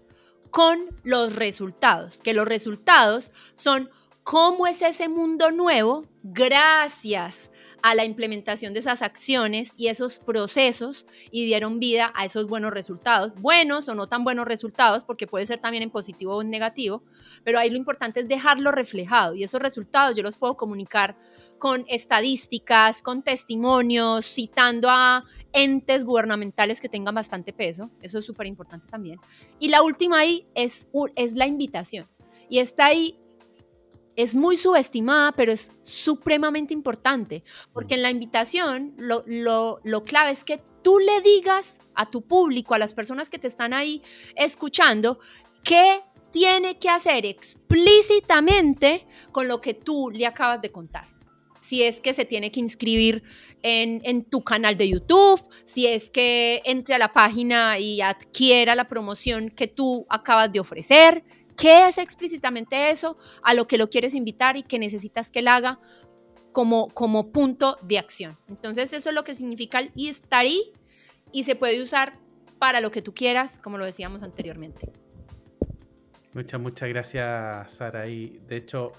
con los resultados, que los resultados son cómo es ese mundo nuevo gracias a la implementación de esas acciones y esos procesos y dieron vida a esos buenos resultados, buenos o no tan buenos resultados, porque puede ser también en positivo o en negativo, pero ahí lo importante es dejarlo reflejado y esos resultados yo los puedo comunicar con estadísticas, con testimonios, citando a entes gubernamentales que tengan bastante peso, eso es súper importante también. Y la última ahí es, es la invitación. Y está ahí es muy subestimada, pero es supremamente importante, porque en la invitación lo, lo, clave es que tú le digas a tu público, a las personas que te están ahí escuchando, qué tiene que hacer explícitamente con lo que tú le acabas de contar. Si es que se tiene que inscribir en, en, tu canal de YouTube, si es que entre a la página y adquiera la promoción que tú acabas de ofrecer, ¿Qué es explícitamente eso a lo que lo quieres invitar y que necesitas que él haga como, como punto de acción? Entonces eso es lo que significa el estar ahí y se puede usar para lo que tú quieras, como lo decíamos anteriormente. Muchas, muchas gracias, Sara. Y de hecho,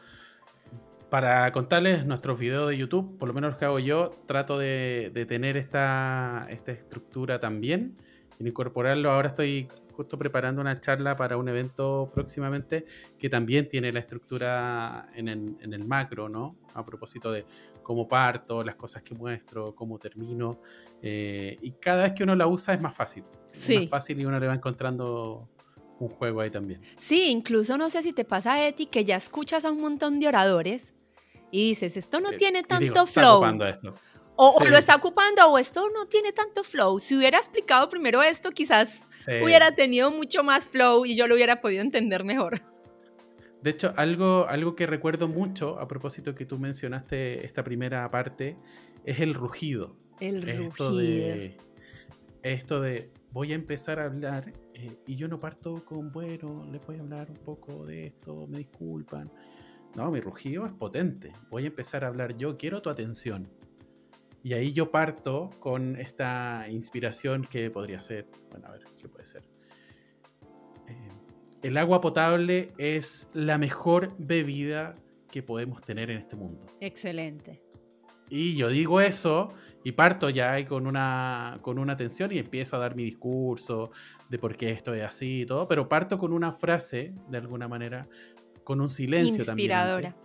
para contarles nuestros videos de YouTube, por lo menos los que hago yo, trato de, tener esta, esta estructura también y incorporarlo. Ahora estoy justo preparando una charla para un evento próximamente que también tiene la estructura en el, macro, ¿no? A propósito de cómo parto, las cosas que muestro, cómo termino. Eh, y cada vez que uno la usa es más fácil. Sí. Es más fácil y uno le va encontrando un juego ahí también. Sí, incluso no sé si te pasa, Eti, que ya escuchas a un montón de oradores y dices, esto no tiene tanto flow. O, lo está ocupando o esto no tiene tanto flow. Si hubiera explicado primero esto, quizás hubiera tenido mucho más flow y yo lo hubiera podido entender mejor. De hecho, algo, algo que recuerdo mucho, a propósito que tú mencionaste esta primera parte, es el rugido. El esto rugido. De, esto de voy a empezar a hablar eh, y yo no parto con, bueno, les voy a hablar un poco de esto, me disculpan. No, mi rugido es potente. Voy a empezar a hablar yo, quiero tu atención. Y ahí yo parto con esta inspiración que podría ser, bueno, a ver, ¿qué puede ser? Eh, el agua potable es la mejor bebida que podemos tener en este mundo. Excelente. Y yo digo eso y parto ya ahí con una, con una atención y empiezo a dar mi discurso de por qué esto es así y todo, pero parto con una frase, de alguna manera, con un silencio también. Inspiradora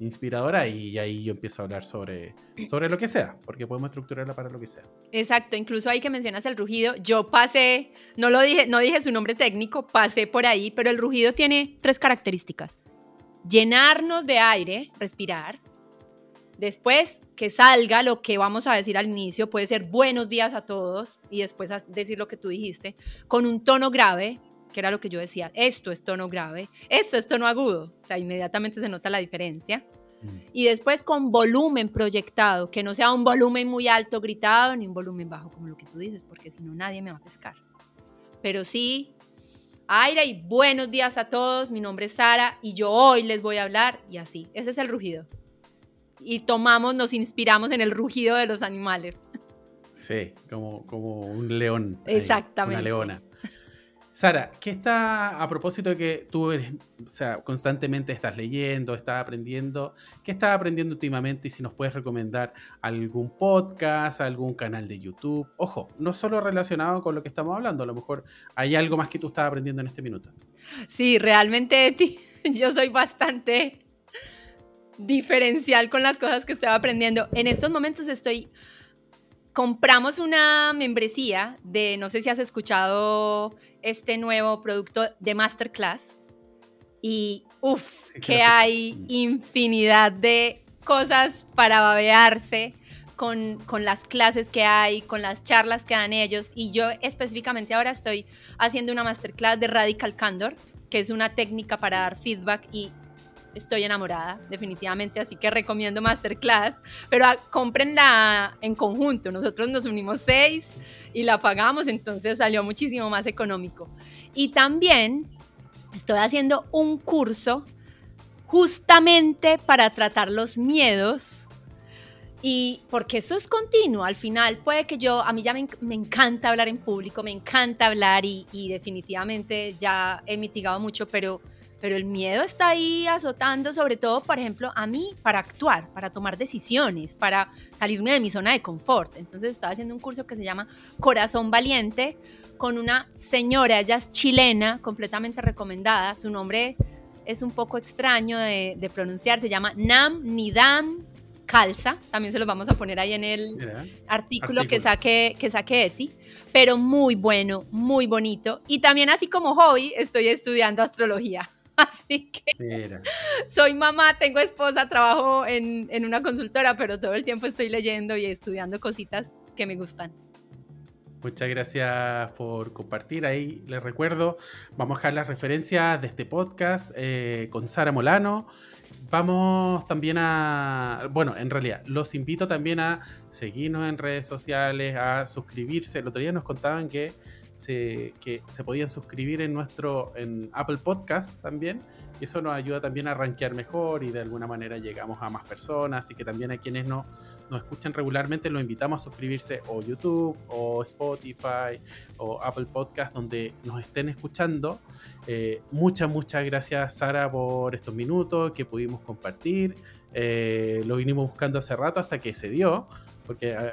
inspiradora y ahí yo empiezo a hablar sobre, sobre lo que sea, porque podemos estructurarla para lo que sea. Exacto, incluso ahí que mencionas el rugido, yo pasé, no lo dije, no dije su nombre técnico, pasé por ahí, pero el rugido tiene tres características. Llenarnos de aire, respirar. Después que salga lo que vamos a decir al inicio, puede ser buenos días a todos y después decir lo que tú dijiste, con un tono grave, que era lo que yo decía, esto es tono grave, esto es tono agudo, o sea, inmediatamente se nota la diferencia. Mm. Y después con volumen proyectado, que no sea un volumen muy alto gritado ni un volumen bajo como lo que tú dices, porque si no nadie me va a pescar. Pero sí, aire y buenos días a todos, mi nombre es Sara y yo hoy les voy a hablar y así, ese es el rugido. Y tomamos, nos inspiramos en el rugido de los animales. Sí, como, como un león. Exactamente. una leona. Sara, ¿qué está a propósito de que tú eres, o sea, constantemente estás leyendo, estás aprendiendo? ¿Qué estás aprendiendo últimamente? Y si nos puedes recomendar algún podcast, algún canal de YouTube. Ojo, no solo relacionado con lo que estamos hablando, a lo mejor hay algo más que tú estás aprendiendo en este minuto. Sí, realmente [laughs] yo soy bastante diferencial con las cosas que estoy aprendiendo. En estos momentos estoy compramos una membresía de, no sé si has escuchado este nuevo producto de Masterclass. Y uff, que hay infinidad de cosas para babearse con, con, las clases que hay, con las charlas que dan ellos. Y yo específicamente ahora estoy haciendo una masterclass de Radical Candor, que es una técnica para dar feedback y estoy enamorada, definitivamente, así que recomiendo Masterclass, pero ah, comprenla en conjunto, nosotros nos unimos seis y la pagamos, entonces salió muchísimo más económico. Y también estoy haciendo un curso justamente para tratar los miedos y porque eso es continuo, al final puede que yo, a mí ya me, encanta hablar en público, me encanta hablar y, y definitivamente ya he mitigado mucho, pero pero el miedo está ahí azotando, sobre todo, por ejemplo, a mí para actuar, para tomar decisiones, para salirme de mi zona de confort. Entonces estaba haciendo un curso que se llama Corazón Valiente con una señora, ella es chilena, completamente recomendada. Su nombre es un poco extraño de, pronunciar, se llama Nam Nidam Calza, también se los vamos a poner ahí en el artículo, que saque que saque Eti, pero muy bueno, muy bonito y también así como hobby estoy estudiando astrología. [laughs] Así que soy mamá, tengo esposa, trabajo en, en una consultora, pero todo el tiempo estoy leyendo y estudiando cositas que me gustan. Muchas gracias por compartir. Ahí les recuerdo, vamos a dejar las referencias de este podcast eh, con Sara Molano. Vamos también a, bueno, en realidad, los invito también a seguirnos en redes sociales, a suscribirse. El otro día nos contaban que que se podían suscribir en nuestro en Apple Podcast también. Y eso nos ayuda también a rankear mejor y de alguna manera llegamos a más personas. Así que también a quienes no, nos escuchan regularmente los invitamos a suscribirse o YouTube o Spotify o Apple Podcast donde nos estén escuchando. Eh, muchas, muchas gracias Sara por estos minutos que pudimos compartir. Eh, lo vinimos buscando hace rato hasta que se dio porque ah,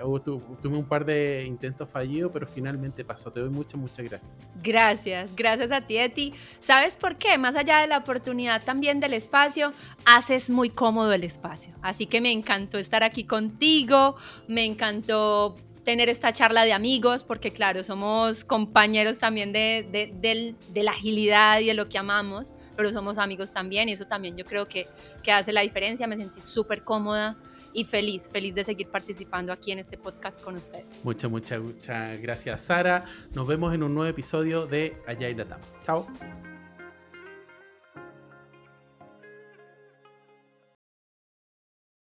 tuve un par de intentos fallidos, pero finalmente pasó. Te doy muchas, muchas gracias. Gracias, gracias a ti, Eti. ¿Sabes por qué? Más allá de la oportunidad también del espacio, haces muy cómodo el espacio. Así que me encantó estar aquí contigo, me encantó tener esta charla de amigos, porque claro, somos compañeros también de, de, la agilidad y de lo que amamos, pero somos amigos también y eso también yo creo que, que hace la diferencia. Me sentí súper cómoda y feliz, feliz de seguir participando aquí en este podcast con ustedes. Muchas, muchas, muchas gracias, Sara. Nos vemos en un nuevo episodio de Allá y Latam. Chao.